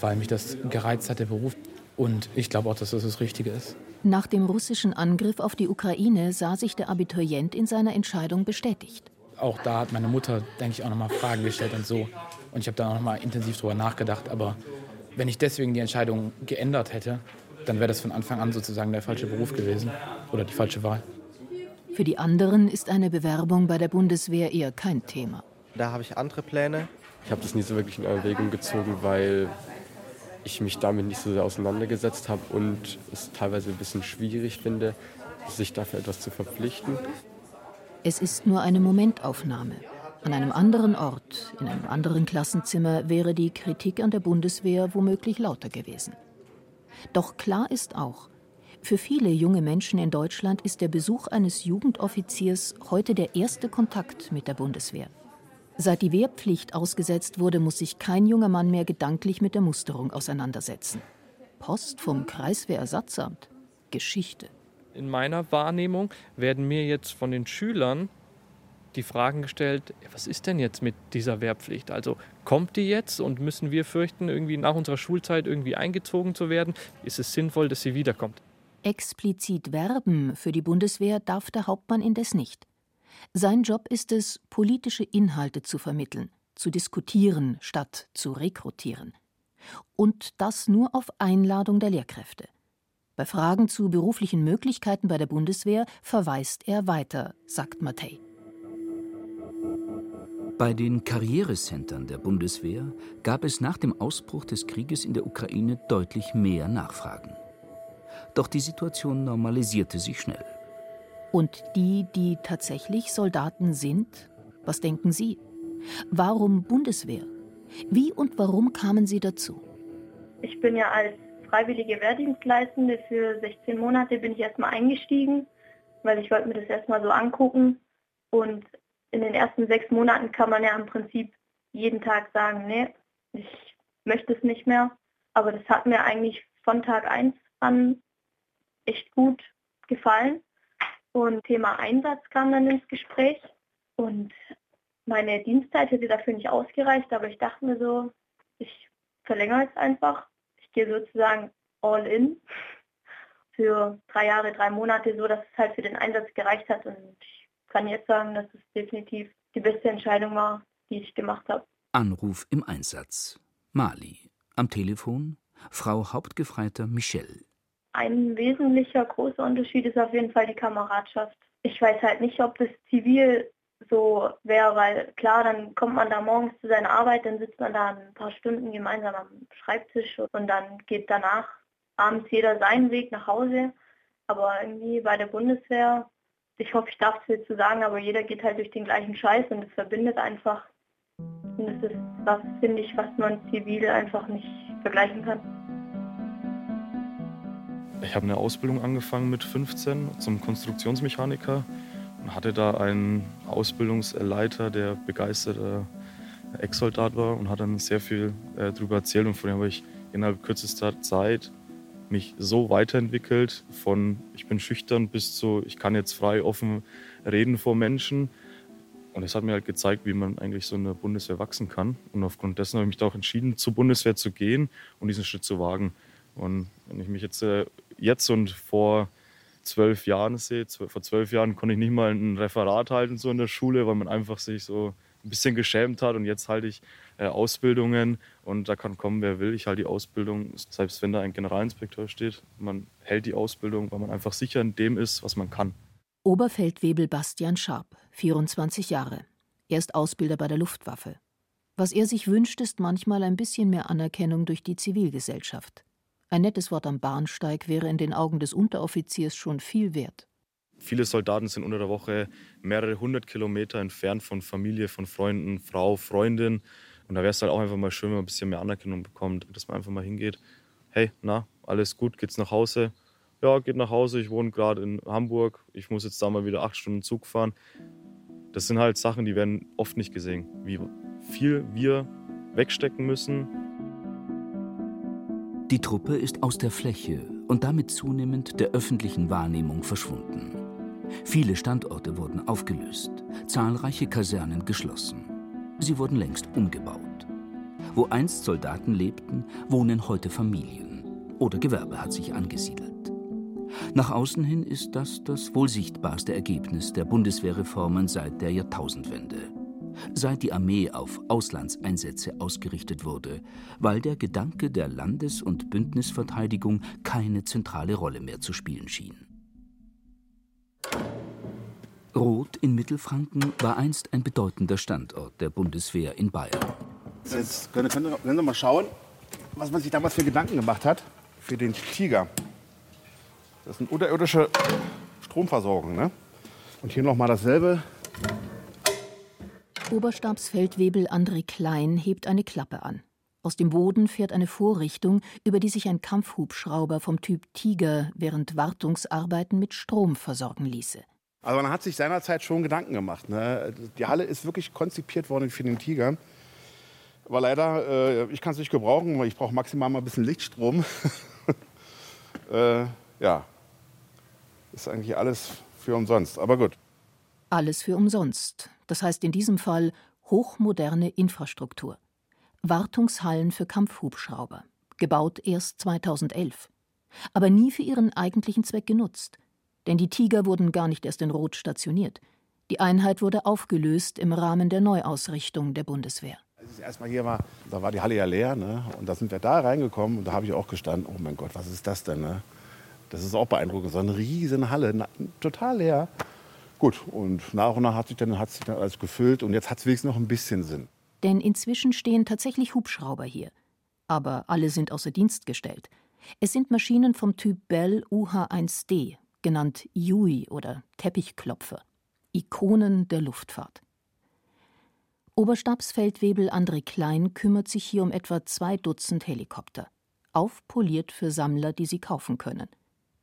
weil mich das gereizt hat, der Beruf. Und ich glaube auch, dass das das Richtige ist. Nach dem russischen Angriff auf die Ukraine sah sich der Abiturient in seiner Entscheidung bestätigt. Auch da hat meine Mutter, denke ich, auch nochmal Fragen gestellt und so. Und ich habe da auch nochmal intensiv drüber nachgedacht. Aber wenn ich deswegen die Entscheidung geändert hätte, dann wäre das von Anfang an sozusagen der falsche Beruf gewesen oder die falsche Wahl. Für die anderen ist eine Bewerbung bei der Bundeswehr eher kein Thema. Da habe ich andere Pläne. Ich habe das nie so wirklich in Erwägung gezogen, weil ich mich damit nicht so sehr auseinandergesetzt habe und es teilweise ein bisschen schwierig finde, sich dafür etwas zu verpflichten. Es ist nur eine Momentaufnahme. An einem anderen Ort, in einem anderen Klassenzimmer, wäre die Kritik an der Bundeswehr womöglich lauter gewesen. Doch klar ist auch, für viele junge Menschen in Deutschland ist der Besuch eines Jugendoffiziers heute der erste Kontakt mit der Bundeswehr. Seit die Wehrpflicht ausgesetzt wurde, muss sich kein junger Mann mehr gedanklich mit der Musterung auseinandersetzen. Post vom Kreiswehrersatzamt. Geschichte. In meiner Wahrnehmung werden mir jetzt von den Schülern die Fragen gestellt, was ist denn jetzt mit dieser Wehrpflicht? Also kommt die jetzt und müssen wir fürchten, irgendwie nach unserer Schulzeit irgendwie eingezogen zu werden? Ist es sinnvoll, dass sie wiederkommt? Explizit werben für die Bundeswehr darf der Hauptmann indes nicht. Sein Job ist es, politische Inhalte zu vermitteln, zu diskutieren statt zu rekrutieren. Und das nur auf Einladung der Lehrkräfte. Bei Fragen zu beruflichen Möglichkeiten bei der Bundeswehr verweist er weiter, sagt Mattei. Bei den Karrierecentern der Bundeswehr gab es nach dem Ausbruch des Krieges in der Ukraine deutlich mehr Nachfragen. Doch die Situation normalisierte sich schnell. Und die, die tatsächlich Soldaten sind, was denken Sie? Warum Bundeswehr? Wie und warum kamen Sie dazu? Ich bin ja als freiwillige Wehrdienstleistende für 16 Monate bin ich erstmal eingestiegen, weil ich wollte mir das erstmal so angucken. Und in den ersten sechs Monaten kann man ja im Prinzip jeden Tag sagen, nee, ich möchte es nicht mehr. Aber das hat mir eigentlich von Tag 1 an echt gut gefallen. Und Thema Einsatz kam dann ins Gespräch. Und meine Dienstzeit hätte dafür nicht ausgereicht, aber ich dachte mir so, ich verlängere es einfach ich gehe sozusagen all in für drei Jahre, drei Monate, so dass es halt für den Einsatz gereicht hat. Und ich kann jetzt sagen, dass es definitiv die beste Entscheidung war, die ich gemacht habe. Anruf im Einsatz. Mali. Am Telefon Frau Hauptgefreiter Michelle. Ein wesentlicher großer Unterschied ist auf jeden Fall die Kameradschaft. Ich weiß halt nicht, ob das zivil so wäre, weil klar, dann kommt man da morgens zu seiner Arbeit, dann sitzt man da ein paar Stunden gemeinsam am Schreibtisch und dann geht danach abends jeder seinen Weg nach Hause. Aber irgendwie bei der Bundeswehr, ich hoffe, ich darf es jetzt zu sagen, aber jeder geht halt durch den gleichen Scheiß und es verbindet einfach. Und das ist was, finde ich, was man zivil einfach nicht vergleichen kann. Ich habe eine Ausbildung angefangen mit 15 zum Konstruktionsmechaniker hatte da einen Ausbildungsleiter, der begeisterter Ex-Soldat war und hat dann sehr viel äh, darüber erzählt und von dem habe ich innerhalb kürzester Zeit mich so weiterentwickelt von ich bin schüchtern bis zu ich kann jetzt frei offen reden vor Menschen. Und es hat mir halt gezeigt, wie man eigentlich so in der Bundeswehr wachsen kann. Und aufgrund dessen habe ich mich da auch entschieden, zur Bundeswehr zu gehen und diesen Schritt zu wagen. Und wenn ich mich jetzt äh, jetzt und vor zwölf Jahren sehe, vor zwölf Jahren konnte ich nicht mal ein Referat halten so in der Schule, weil man einfach sich so ein bisschen geschämt hat und jetzt halte ich äh, Ausbildungen und da kann kommen, wer will. Ich halte die Ausbildung, selbst wenn da ein Generalinspektor steht, man hält die Ausbildung, weil man einfach sicher in dem ist, was man kann. Oberfeldwebel Bastian Scharp, 24 Jahre. Er ist Ausbilder bei der Luftwaffe. Was er sich wünscht, ist manchmal ein bisschen mehr Anerkennung durch die Zivilgesellschaft. Ein nettes Wort am Bahnsteig wäre in den Augen des Unteroffiziers schon viel wert. Viele Soldaten sind unter der Woche mehrere hundert Kilometer entfernt von Familie, von Freunden, Frau, Freundin. Und da wäre es halt auch einfach mal schön, wenn man ein bisschen mehr Anerkennung bekommt, dass man einfach mal hingeht. Hey, na, alles gut, geht's nach Hause? Ja, geht nach Hause. Ich wohne gerade in Hamburg. Ich muss jetzt da mal wieder acht Stunden Zug fahren. Das sind halt Sachen, die werden oft nicht gesehen. Wie viel wir wegstecken müssen, die Truppe ist aus der Fläche und damit zunehmend der öffentlichen Wahrnehmung verschwunden. Viele Standorte wurden aufgelöst, zahlreiche Kasernen geschlossen. Sie wurden längst umgebaut. Wo einst Soldaten lebten, wohnen heute Familien oder Gewerbe hat sich angesiedelt. Nach außen hin ist das das wohl sichtbarste Ergebnis der Bundeswehrreformen seit der Jahrtausendwende seit die Armee auf Auslandseinsätze ausgerichtet wurde, weil der Gedanke der Landes- und Bündnisverteidigung keine zentrale Rolle mehr zu spielen schien. Roth in Mittelfranken war einst ein bedeutender Standort der Bundeswehr in Bayern. Jetzt können, können, können wir mal schauen, was man sich damals für Gedanken gemacht hat für den Tiger. Das ist eine unterirdische Stromversorgung. Ne? Und hier nochmal dasselbe. Oberstabsfeldwebel André Klein hebt eine Klappe an. Aus dem Boden fährt eine Vorrichtung, über die sich ein Kampfhubschrauber vom Typ Tiger während Wartungsarbeiten mit Strom versorgen ließe. Also man hat sich seinerzeit schon Gedanken gemacht. Ne? Die Halle ist wirklich konzipiert worden für den Tiger. Aber leider, äh, ich kann es nicht gebrauchen, weil ich brauche maximal mal ein bisschen Lichtstrom. äh, ja, ist eigentlich alles für umsonst. Aber gut. Alles für umsonst. Das heißt in diesem Fall hochmoderne Infrastruktur. Wartungshallen für Kampfhubschrauber, gebaut erst 2011. Aber nie für ihren eigentlichen Zweck genutzt. Denn die Tiger wurden gar nicht erst in Rot stationiert. Die Einheit wurde aufgelöst im Rahmen der Neuausrichtung der Bundeswehr. Erstmal hier war, da war die Halle ja leer, ne? und da sind wir da reingekommen und da habe ich auch gestanden, oh mein Gott, was ist das denn? Ne? Das ist auch beeindruckend, so eine riesen Halle, na, total leer. Gut, und nach und nach hat sich dann, hat sich dann alles gefüllt und jetzt hat es wenigstens noch ein bisschen Sinn. Denn inzwischen stehen tatsächlich Hubschrauber hier. Aber alle sind außer Dienst gestellt. Es sind Maschinen vom Typ Bell UH-1D, genannt Yui oder Teppichklopfer. Ikonen der Luftfahrt. Oberstabsfeldwebel André Klein kümmert sich hier um etwa zwei Dutzend Helikopter. Aufpoliert für Sammler, die sie kaufen können.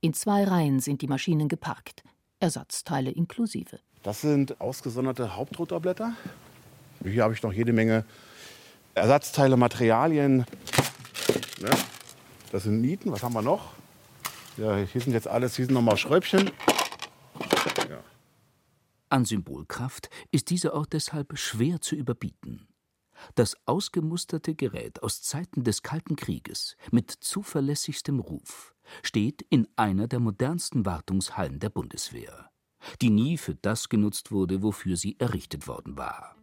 In zwei Reihen sind die Maschinen geparkt. Ersatzteile inklusive. Das sind ausgesonderte Hauptrotorblätter. Hier habe ich noch jede Menge Ersatzteile, Materialien. Ne? Das sind Nieten. Was haben wir noch? Ja, hier sind jetzt alles, hier sind nochmal Schräubchen. Ja. An Symbolkraft ist dieser Ort deshalb schwer zu überbieten. Das ausgemusterte Gerät aus Zeiten des Kalten Krieges mit zuverlässigstem Ruf steht in einer der modernsten Wartungshallen der Bundeswehr, die nie für das genutzt wurde, wofür sie errichtet worden war.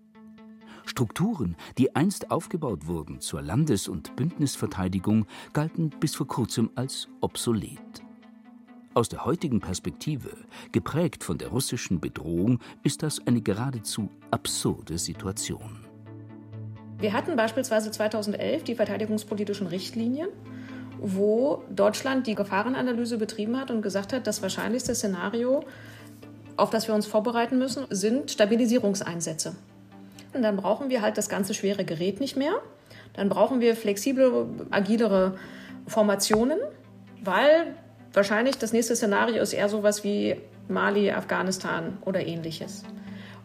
Strukturen, die einst aufgebaut wurden zur Landes- und Bündnisverteidigung, galten bis vor kurzem als obsolet. Aus der heutigen Perspektive, geprägt von der russischen Bedrohung, ist das eine geradezu absurde Situation. Wir hatten beispielsweise 2011 die verteidigungspolitischen Richtlinien, wo Deutschland die Gefahrenanalyse betrieben hat und gesagt hat, das wahrscheinlichste Szenario, auf das wir uns vorbereiten müssen, sind Stabilisierungseinsätze. Und dann brauchen wir halt das ganze schwere Gerät nicht mehr. Dann brauchen wir flexible, agilere Formationen, weil wahrscheinlich das nächste Szenario ist eher sowas wie Mali, Afghanistan oder ähnliches.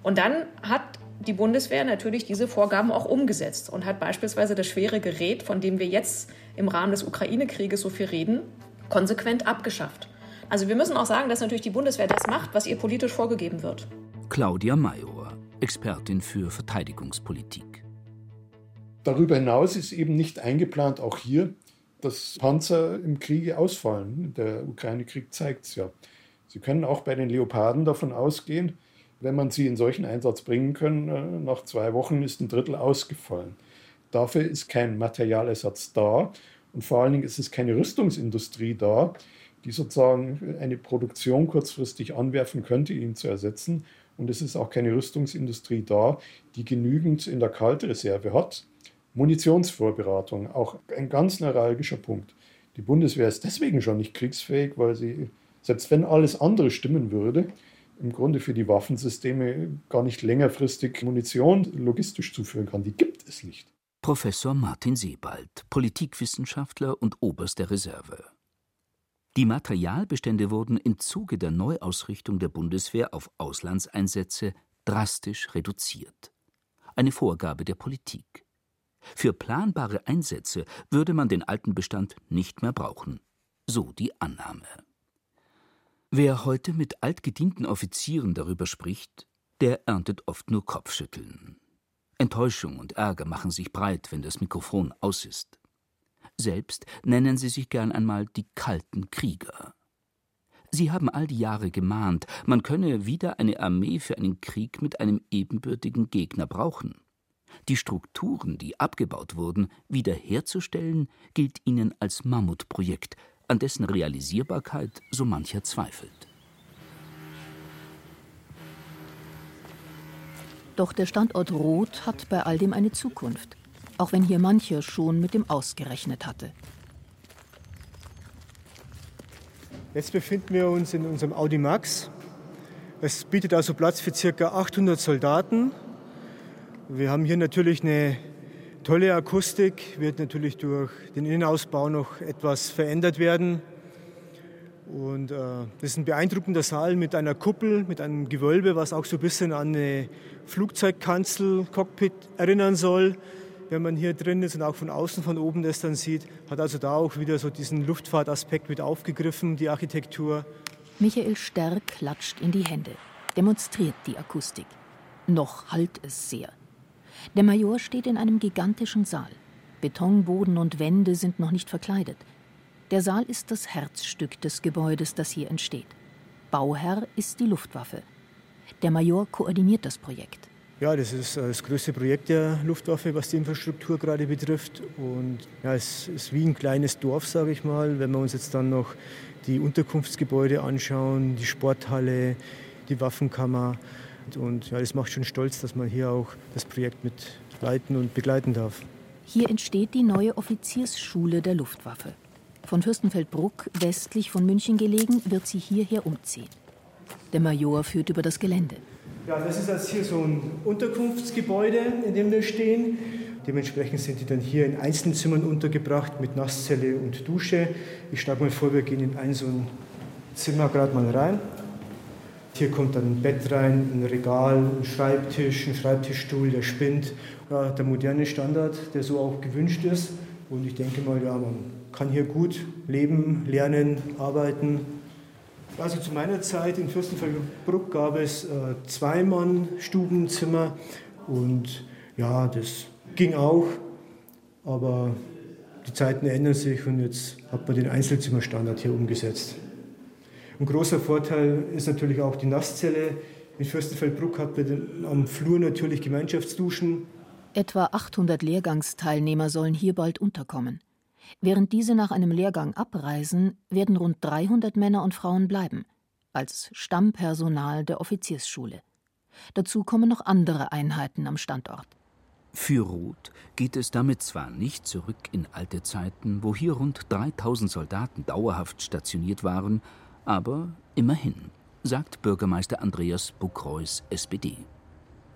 Und dann hat die Bundeswehr natürlich diese Vorgaben auch umgesetzt und hat beispielsweise das schwere Gerät, von dem wir jetzt im Rahmen des Ukraine-Krieges so viel reden, konsequent abgeschafft. Also wir müssen auch sagen, dass natürlich die Bundeswehr das macht, was ihr politisch vorgegeben wird. Claudia Major, Expertin für Verteidigungspolitik. Darüber hinaus ist eben nicht eingeplant, auch hier, dass Panzer im Kriege ausfallen. Der Ukraine-Krieg zeigt es ja. Sie können auch bei den Leoparden davon ausgehen, wenn man sie in solchen Einsatz bringen kann, äh, nach zwei Wochen ist ein Drittel ausgefallen. Dafür ist kein Materialersatz da und vor allen Dingen ist es keine Rüstungsindustrie da, die sozusagen eine Produktion kurzfristig anwerfen könnte, ihn zu ersetzen. Und es ist auch keine Rüstungsindustrie da, die genügend in der Kaltreserve hat. Munitionsvorbereitung, auch ein ganz neuralgischer Punkt. Die Bundeswehr ist deswegen schon nicht kriegsfähig, weil sie, selbst wenn alles andere stimmen würde, im Grunde für die Waffensysteme gar nicht längerfristig Munition logistisch zuführen kann. Die gibt es nicht. Professor Martin Sebald, Politikwissenschaftler und Oberst der Reserve. Die Materialbestände wurden im Zuge der Neuausrichtung der Bundeswehr auf Auslandseinsätze drastisch reduziert. Eine Vorgabe der Politik. Für planbare Einsätze würde man den alten Bestand nicht mehr brauchen. So die Annahme. Wer heute mit altgedienten Offizieren darüber spricht, der erntet oft nur Kopfschütteln. Enttäuschung und Ärger machen sich breit, wenn das Mikrofon aus ist. Selbst nennen sie sich gern einmal die kalten Krieger. Sie haben all die Jahre gemahnt, man könne wieder eine Armee für einen Krieg mit einem ebenbürtigen Gegner brauchen. Die Strukturen, die abgebaut wurden, wiederherzustellen, gilt ihnen als Mammutprojekt, an dessen Realisierbarkeit so mancher zweifelt. Doch der Standort Roth hat bei all dem eine Zukunft, auch wenn hier mancher schon mit dem ausgerechnet hatte. Jetzt befinden wir uns in unserem Audi Max. Es bietet also Platz für ca. 800 Soldaten. Wir haben hier natürlich eine tolle Akustik wird natürlich durch den Innenausbau noch etwas verändert werden. Und äh, das ist ein beeindruckender Saal mit einer Kuppel, mit einem Gewölbe, was auch so ein bisschen an eine Flugzeugkanzel, Cockpit erinnern soll. Wenn man hier drin ist und auch von außen von oben das dann sieht, hat also da auch wieder so diesen Luftfahrtaspekt mit aufgegriffen, die Architektur. Michael Sterr klatscht in die Hände. demonstriert die Akustik. Noch hallt es sehr. Der Major steht in einem gigantischen Saal. Betonboden und Wände sind noch nicht verkleidet. Der Saal ist das Herzstück des Gebäudes, das hier entsteht. Bauherr ist die Luftwaffe. Der Major koordiniert das Projekt. Ja, das ist äh, das größte Projekt der Luftwaffe, was die Infrastruktur gerade betrifft. Und ja, es ist wie ein kleines Dorf, sage ich mal. Wenn wir uns jetzt dann noch die Unterkunftsgebäude anschauen, die Sporthalle, die Waffenkammer. Und ja, das macht schon stolz, dass man hier auch das Projekt mit leiten und begleiten darf. Hier entsteht die neue Offiziersschule der Luftwaffe. Von Fürstenfeldbruck, westlich von München gelegen, wird sie hierher umziehen. Der Major führt über das Gelände. Ja, das ist jetzt hier so ein Unterkunftsgebäude, in dem wir stehen. Dementsprechend sind die dann hier in Einzelzimmern untergebracht mit Nasszelle und Dusche. Ich schlage mal vor, wir gehen in ein so ein Zimmer gerade mal rein. Hier kommt dann ein Bett rein, ein Regal, ein Schreibtisch, ein Schreibtischstuhl, der spinnt. Ja, der moderne Standard, der so auch gewünscht ist. Und ich denke mal, ja, man kann hier gut leben, lernen, arbeiten. Also zu meiner Zeit in Fürstenfeldbruck gab es äh, Zweimann-Stubenzimmer und ja, das ging auch, aber die Zeiten ändern sich und jetzt hat man den Einzelzimmerstandard hier umgesetzt. Ein großer Vorteil ist natürlich auch die Nasszelle. In Fürstenfeldbruck hat man am Flur natürlich Gemeinschaftsduschen. Etwa 800 Lehrgangsteilnehmer sollen hier bald unterkommen. Während diese nach einem Lehrgang abreisen, werden rund 300 Männer und Frauen bleiben, als Stammpersonal der Offiziersschule. Dazu kommen noch andere Einheiten am Standort. Für Roth geht es damit zwar nicht zurück in alte Zeiten, wo hier rund 3000 Soldaten dauerhaft stationiert waren, aber immerhin, sagt Bürgermeister Andreas Buckreus, SPD.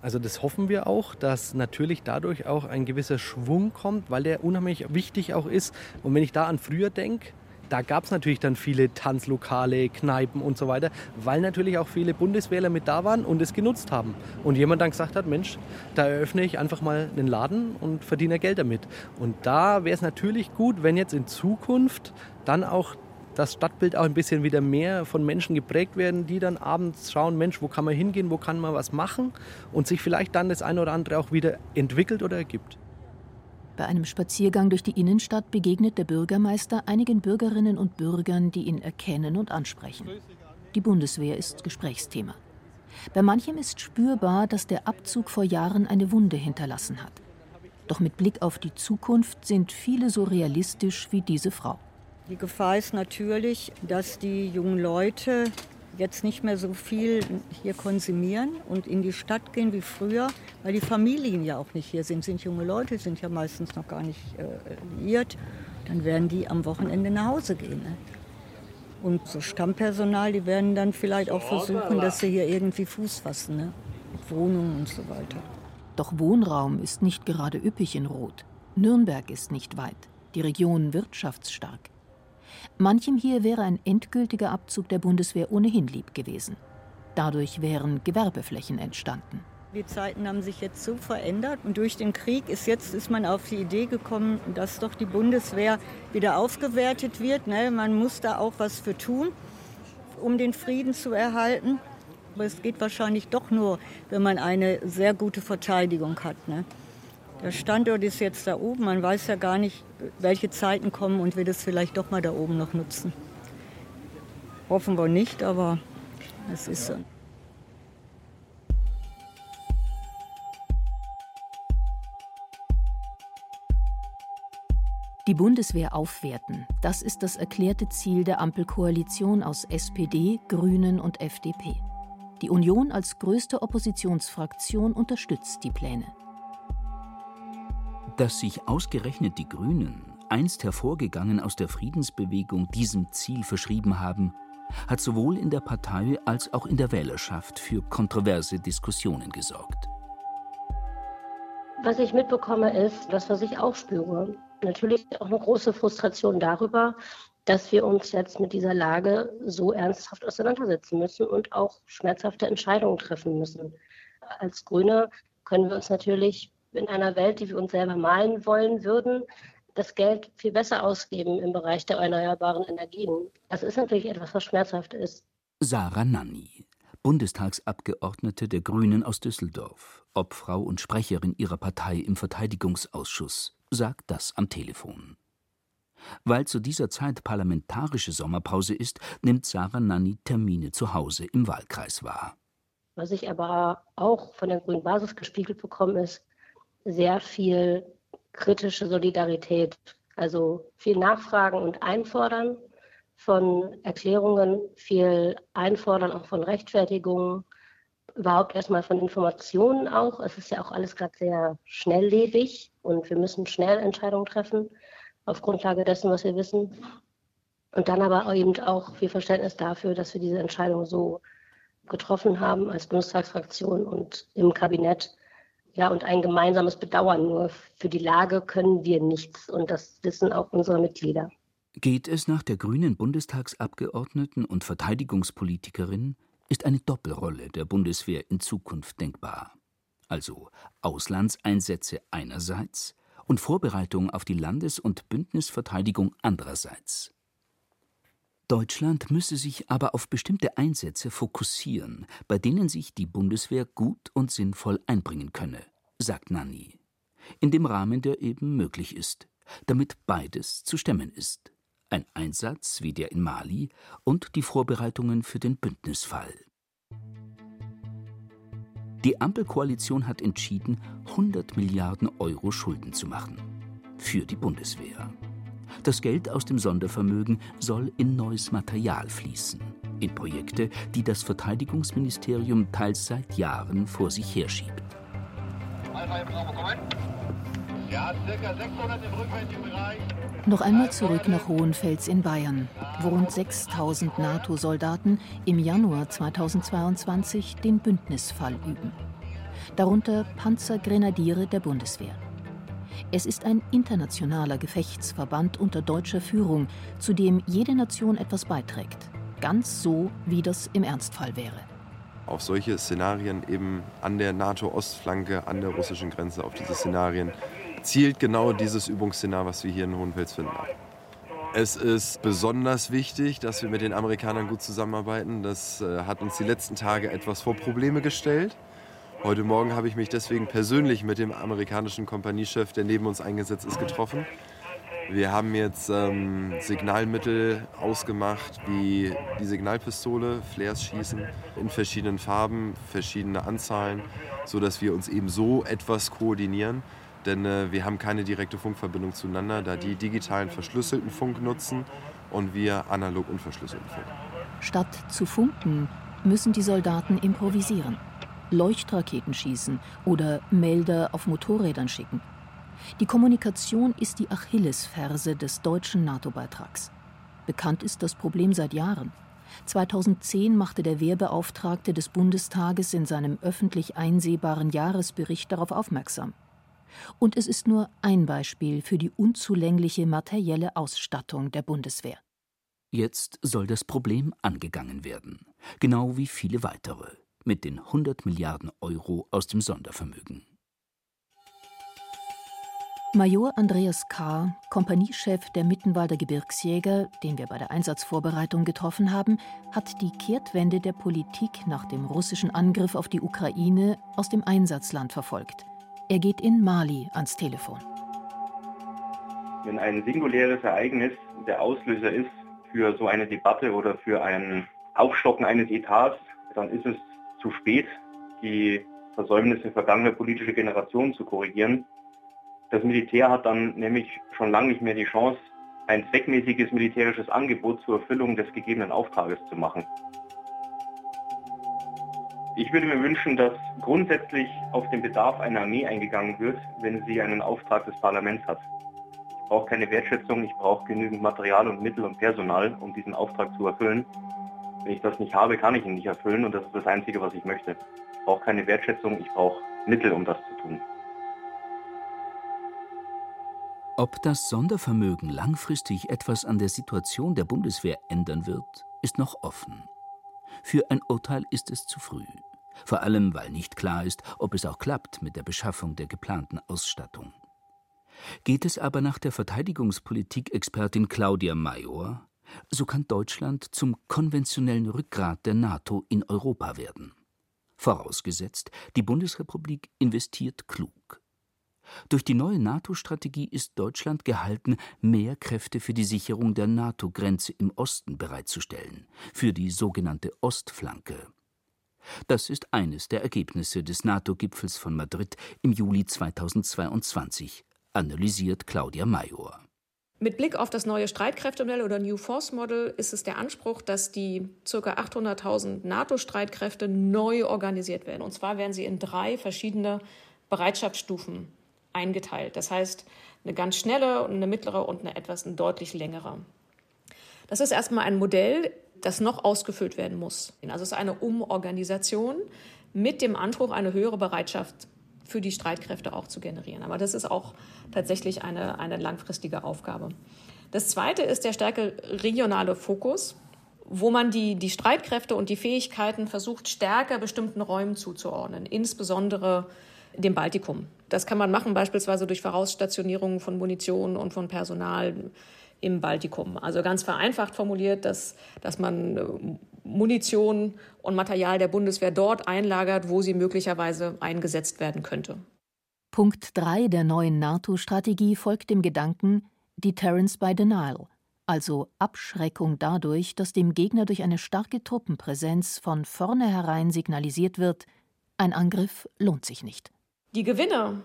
Also das hoffen wir auch, dass natürlich dadurch auch ein gewisser Schwung kommt, weil der unheimlich wichtig auch ist. Und wenn ich da an früher denke, da gab es natürlich dann viele Tanzlokale, Kneipen und so weiter, weil natürlich auch viele Bundeswehrler mit da waren und es genutzt haben. Und jemand dann gesagt hat, Mensch, da eröffne ich einfach mal einen Laden und verdiene Geld damit. Und da wäre es natürlich gut, wenn jetzt in Zukunft dann auch das Stadtbild auch ein bisschen wieder mehr von Menschen geprägt werden, die dann abends schauen, Mensch, wo kann man hingehen, wo kann man was machen und sich vielleicht dann das eine oder andere auch wieder entwickelt oder ergibt. Bei einem Spaziergang durch die Innenstadt begegnet der Bürgermeister einigen Bürgerinnen und Bürgern, die ihn erkennen und ansprechen. Die Bundeswehr ist Gesprächsthema. Bei manchem ist spürbar, dass der Abzug vor Jahren eine Wunde hinterlassen hat. Doch mit Blick auf die Zukunft sind viele so realistisch wie diese Frau. Die Gefahr ist natürlich, dass die jungen Leute jetzt nicht mehr so viel hier konsumieren und in die Stadt gehen wie früher, weil die Familien ja auch nicht hier sind. Sind junge Leute, sind ja meistens noch gar nicht äh, liiert. Dann werden die am Wochenende nach Hause gehen. Ne? Und so Stammpersonal, die werden dann vielleicht auch versuchen, dass sie hier irgendwie Fuß fassen. Ne? Wohnungen und so weiter. Doch Wohnraum ist nicht gerade üppig in Rot. Nürnberg ist nicht weit, die Region wirtschaftsstark. Manchem hier wäre ein endgültiger Abzug der Bundeswehr ohnehin lieb gewesen. Dadurch wären Gewerbeflächen entstanden. Die Zeiten haben sich jetzt so verändert und durch den Krieg ist jetzt ist man auf die Idee gekommen, dass doch die Bundeswehr wieder aufgewertet wird. Ne? Man muss da auch was für tun, um den Frieden zu erhalten. Aber es geht wahrscheinlich doch nur, wenn man eine sehr gute Verteidigung hat. Ne? Der Standort ist jetzt da oben. Man weiß ja gar nicht, welche Zeiten kommen und wir das vielleicht doch mal da oben noch nutzen. Hoffen wir nicht, aber es ist so. Die Bundeswehr aufwerten, das ist das erklärte Ziel der Ampelkoalition aus SPD, Grünen und FDP. Die Union als größte Oppositionsfraktion unterstützt die Pläne. Dass sich ausgerechnet die Grünen, einst hervorgegangen aus der Friedensbewegung, diesem Ziel verschrieben haben, hat sowohl in der Partei als auch in der Wählerschaft für kontroverse Diskussionen gesorgt. Was ich mitbekomme, ist das, was ich auch spüre. Natürlich auch eine große Frustration darüber, dass wir uns jetzt mit dieser Lage so ernsthaft auseinandersetzen müssen und auch schmerzhafte Entscheidungen treffen müssen. Als Grüne können wir uns natürlich in einer Welt, die wir uns selber malen wollen würden, das Geld viel besser ausgeben im Bereich der erneuerbaren Energien. Das ist natürlich etwas, was schmerzhaft ist. Sarah Nanni, Bundestagsabgeordnete der Grünen aus Düsseldorf, Obfrau und Sprecherin ihrer Partei im Verteidigungsausschuss, sagt das am Telefon. Weil zu dieser Zeit parlamentarische Sommerpause ist, nimmt Sarah Nanni Termine zu Hause im Wahlkreis wahr. Was ich aber auch von der Grünen Basis gespiegelt bekomme, ist sehr viel kritische Solidarität. Also viel Nachfragen und Einfordern von Erklärungen, viel Einfordern auch von Rechtfertigungen, überhaupt erstmal von Informationen auch. Es ist ja auch alles gerade sehr schnelllebig und wir müssen schnell Entscheidungen treffen auf Grundlage dessen, was wir wissen. Und dann aber eben auch viel Verständnis dafür, dass wir diese Entscheidung so getroffen haben als Bundestagsfraktion und im Kabinett. Ja, und ein gemeinsames Bedauern. Nur für die Lage können wir nichts. Und das wissen auch unsere Mitglieder. Geht es nach der grünen Bundestagsabgeordneten und Verteidigungspolitikerin, ist eine Doppelrolle der Bundeswehr in Zukunft denkbar. Also Auslandseinsätze einerseits und Vorbereitung auf die Landes- und Bündnisverteidigung andererseits. Deutschland müsse sich aber auf bestimmte Einsätze fokussieren, bei denen sich die Bundeswehr gut und sinnvoll einbringen könne, sagt Nanni, in dem Rahmen, der eben möglich ist, damit beides zu stemmen ist. Ein Einsatz wie der in Mali und die Vorbereitungen für den Bündnisfall. Die Ampelkoalition hat entschieden, 100 Milliarden Euro Schulden zu machen. Für die Bundeswehr. Das Geld aus dem Sondervermögen soll in neues Material fließen. In Projekte, die das Verteidigungsministerium teils seit Jahren vor sich herschiebt. Ja, circa 600 im rückwärtigen Bereich. Noch einmal zurück nach Hohenfels in Bayern, wo rund 6000 NATO-Soldaten im Januar 2022 den Bündnisfall üben. Darunter Panzergrenadiere der Bundeswehr. Es ist ein internationaler Gefechtsverband unter deutscher Führung, zu dem jede Nation etwas beiträgt. Ganz so, wie das im Ernstfall wäre. Auf solche Szenarien eben an der NATO-Ostflanke, an der russischen Grenze, auf diese Szenarien zielt genau dieses Übungsszenario, was wir hier in Hohenfels finden. Es ist besonders wichtig, dass wir mit den Amerikanern gut zusammenarbeiten. Das äh, hat uns die letzten Tage etwas vor Probleme gestellt. Heute Morgen habe ich mich deswegen persönlich mit dem amerikanischen Kompaniechef, der neben uns eingesetzt ist, getroffen. Wir haben jetzt ähm, Signalmittel ausgemacht, wie die Signalpistole, Flares schießen in verschiedenen Farben, verschiedene Anzahlen, sodass wir uns eben so etwas koordinieren denn äh, wir haben keine direkte Funkverbindung zueinander, da die digitalen verschlüsselten Funk nutzen und wir analog unverschlüsselten Funk. Statt zu funken, müssen die Soldaten improvisieren, Leuchtraketen schießen oder Melder auf Motorrädern schicken. Die Kommunikation ist die Achillesferse des deutschen NATO-Beitrags. Bekannt ist das Problem seit Jahren. 2010 machte der Wehrbeauftragte des Bundestages in seinem öffentlich einsehbaren Jahresbericht darauf aufmerksam. Und es ist nur ein Beispiel für die unzulängliche materielle Ausstattung der Bundeswehr. Jetzt soll das Problem angegangen werden, genau wie viele weitere, mit den 100 Milliarden Euro aus dem Sondervermögen. Major Andreas K., Kompaniechef der Mittenwalder Gebirgsjäger, den wir bei der Einsatzvorbereitung getroffen haben, hat die Kehrtwende der Politik nach dem russischen Angriff auf die Ukraine aus dem Einsatzland verfolgt. Er geht in Mali ans Telefon. Wenn ein singuläres Ereignis der Auslöser ist für so eine Debatte oder für ein Aufstocken eines Etats, dann ist es zu spät, die Versäumnisse vergangener politischer Generationen zu korrigieren. Das Militär hat dann nämlich schon lange nicht mehr die Chance, ein zweckmäßiges militärisches Angebot zur Erfüllung des gegebenen Auftrages zu machen. Ich würde mir wünschen, dass grundsätzlich auf den Bedarf einer Armee eingegangen wird, wenn sie einen Auftrag des Parlaments hat. Ich brauche keine Wertschätzung, ich brauche genügend Material und Mittel und Personal, um diesen Auftrag zu erfüllen. Wenn ich das nicht habe, kann ich ihn nicht erfüllen und das ist das Einzige, was ich möchte. Ich brauche keine Wertschätzung, ich brauche Mittel, um das zu tun. Ob das Sondervermögen langfristig etwas an der Situation der Bundeswehr ändern wird, ist noch offen. Für ein Urteil ist es zu früh. Vor allem, weil nicht klar ist, ob es auch klappt mit der Beschaffung der geplanten Ausstattung. Geht es aber nach der Verteidigungspolitik-Expertin Claudia Major, So kann Deutschland zum konventionellen Rückgrat der NATO in Europa werden. Vorausgesetzt, die Bundesrepublik investiert klug. Durch die neue NATO-Strategie ist Deutschland gehalten, mehr Kräfte für die Sicherung der NATO-Grenze im Osten bereitzustellen, für die sogenannte Ostflanke. Das ist eines der Ergebnisse des NATO-Gipfels von Madrid im Juli 2022, analysiert Claudia Major. Mit Blick auf das neue Streitkräftemodell oder New Force Model ist es der Anspruch, dass die ca. 800.000 NATO-Streitkräfte neu organisiert werden. Und zwar werden sie in drei verschiedene Bereitschaftsstufen eingeteilt. Das heißt, eine ganz schnelle, eine mittlere und eine etwas eine deutlich längere. Das ist erstmal ein Modell, das noch ausgefüllt werden muss. Also es ist eine Umorganisation mit dem Anspruch, eine höhere Bereitschaft für die Streitkräfte auch zu generieren. Aber das ist auch tatsächlich eine, eine langfristige Aufgabe. Das Zweite ist der stärke regionale Fokus, wo man die, die Streitkräfte und die Fähigkeiten versucht, stärker bestimmten Räumen zuzuordnen, insbesondere dem Baltikum. Das kann man machen, beispielsweise durch Vorausstationierungen von Munition und von Personal im Baltikum. Also ganz vereinfacht formuliert, dass, dass man äh, Munition und Material der Bundeswehr dort einlagert, wo sie möglicherweise eingesetzt werden könnte. Punkt 3 der neuen NATO-Strategie folgt dem Gedanken Deterrence by Denial, also Abschreckung dadurch, dass dem Gegner durch eine starke Truppenpräsenz von vornherein signalisiert wird, ein Angriff lohnt sich nicht. Die Gewinne,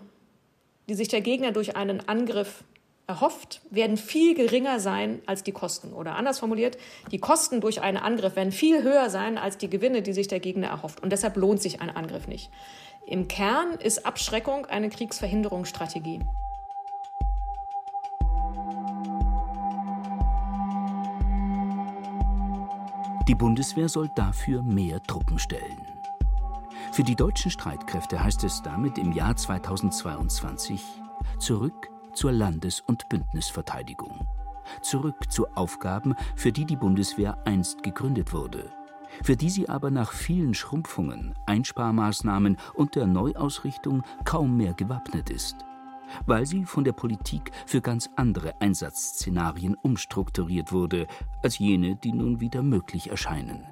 die sich der Gegner durch einen Angriff erhofft, werden viel geringer sein als die Kosten. Oder anders formuliert, die Kosten durch einen Angriff werden viel höher sein als die Gewinne, die sich der Gegner erhofft. Und deshalb lohnt sich ein Angriff nicht. Im Kern ist Abschreckung eine Kriegsverhinderungsstrategie. Die Bundeswehr soll dafür mehr Truppen stellen. Für die deutschen Streitkräfte heißt es damit im Jahr 2022 zurück zur Landes- und Bündnisverteidigung. Zurück zu Aufgaben, für die die Bundeswehr einst gegründet wurde, für die sie aber nach vielen Schrumpfungen, Einsparmaßnahmen und der Neuausrichtung kaum mehr gewappnet ist, weil sie von der Politik für ganz andere Einsatzszenarien umstrukturiert wurde, als jene, die nun wieder möglich erscheinen.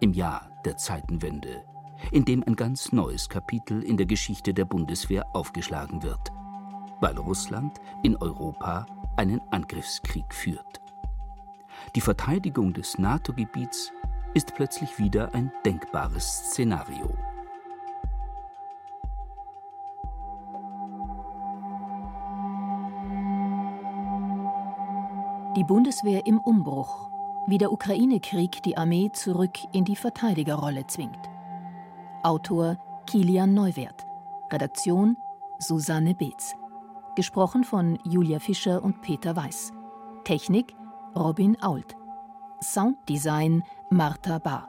Im Jahr der Zeitenwende, in dem ein ganz neues Kapitel in der Geschichte der Bundeswehr aufgeschlagen wird weil Russland in Europa einen Angriffskrieg führt. Die Verteidigung des NATO-Gebiets ist plötzlich wieder ein denkbares Szenario. Die Bundeswehr im Umbruch, wie der Ukraine-Krieg die Armee zurück in die Verteidigerrolle zwingt. Autor Kilian Neuwert, Redaktion Susanne Beetz. Gesprochen von Julia Fischer und Peter Weiß. Technik Robin Ault. Sounddesign Martha Bahr.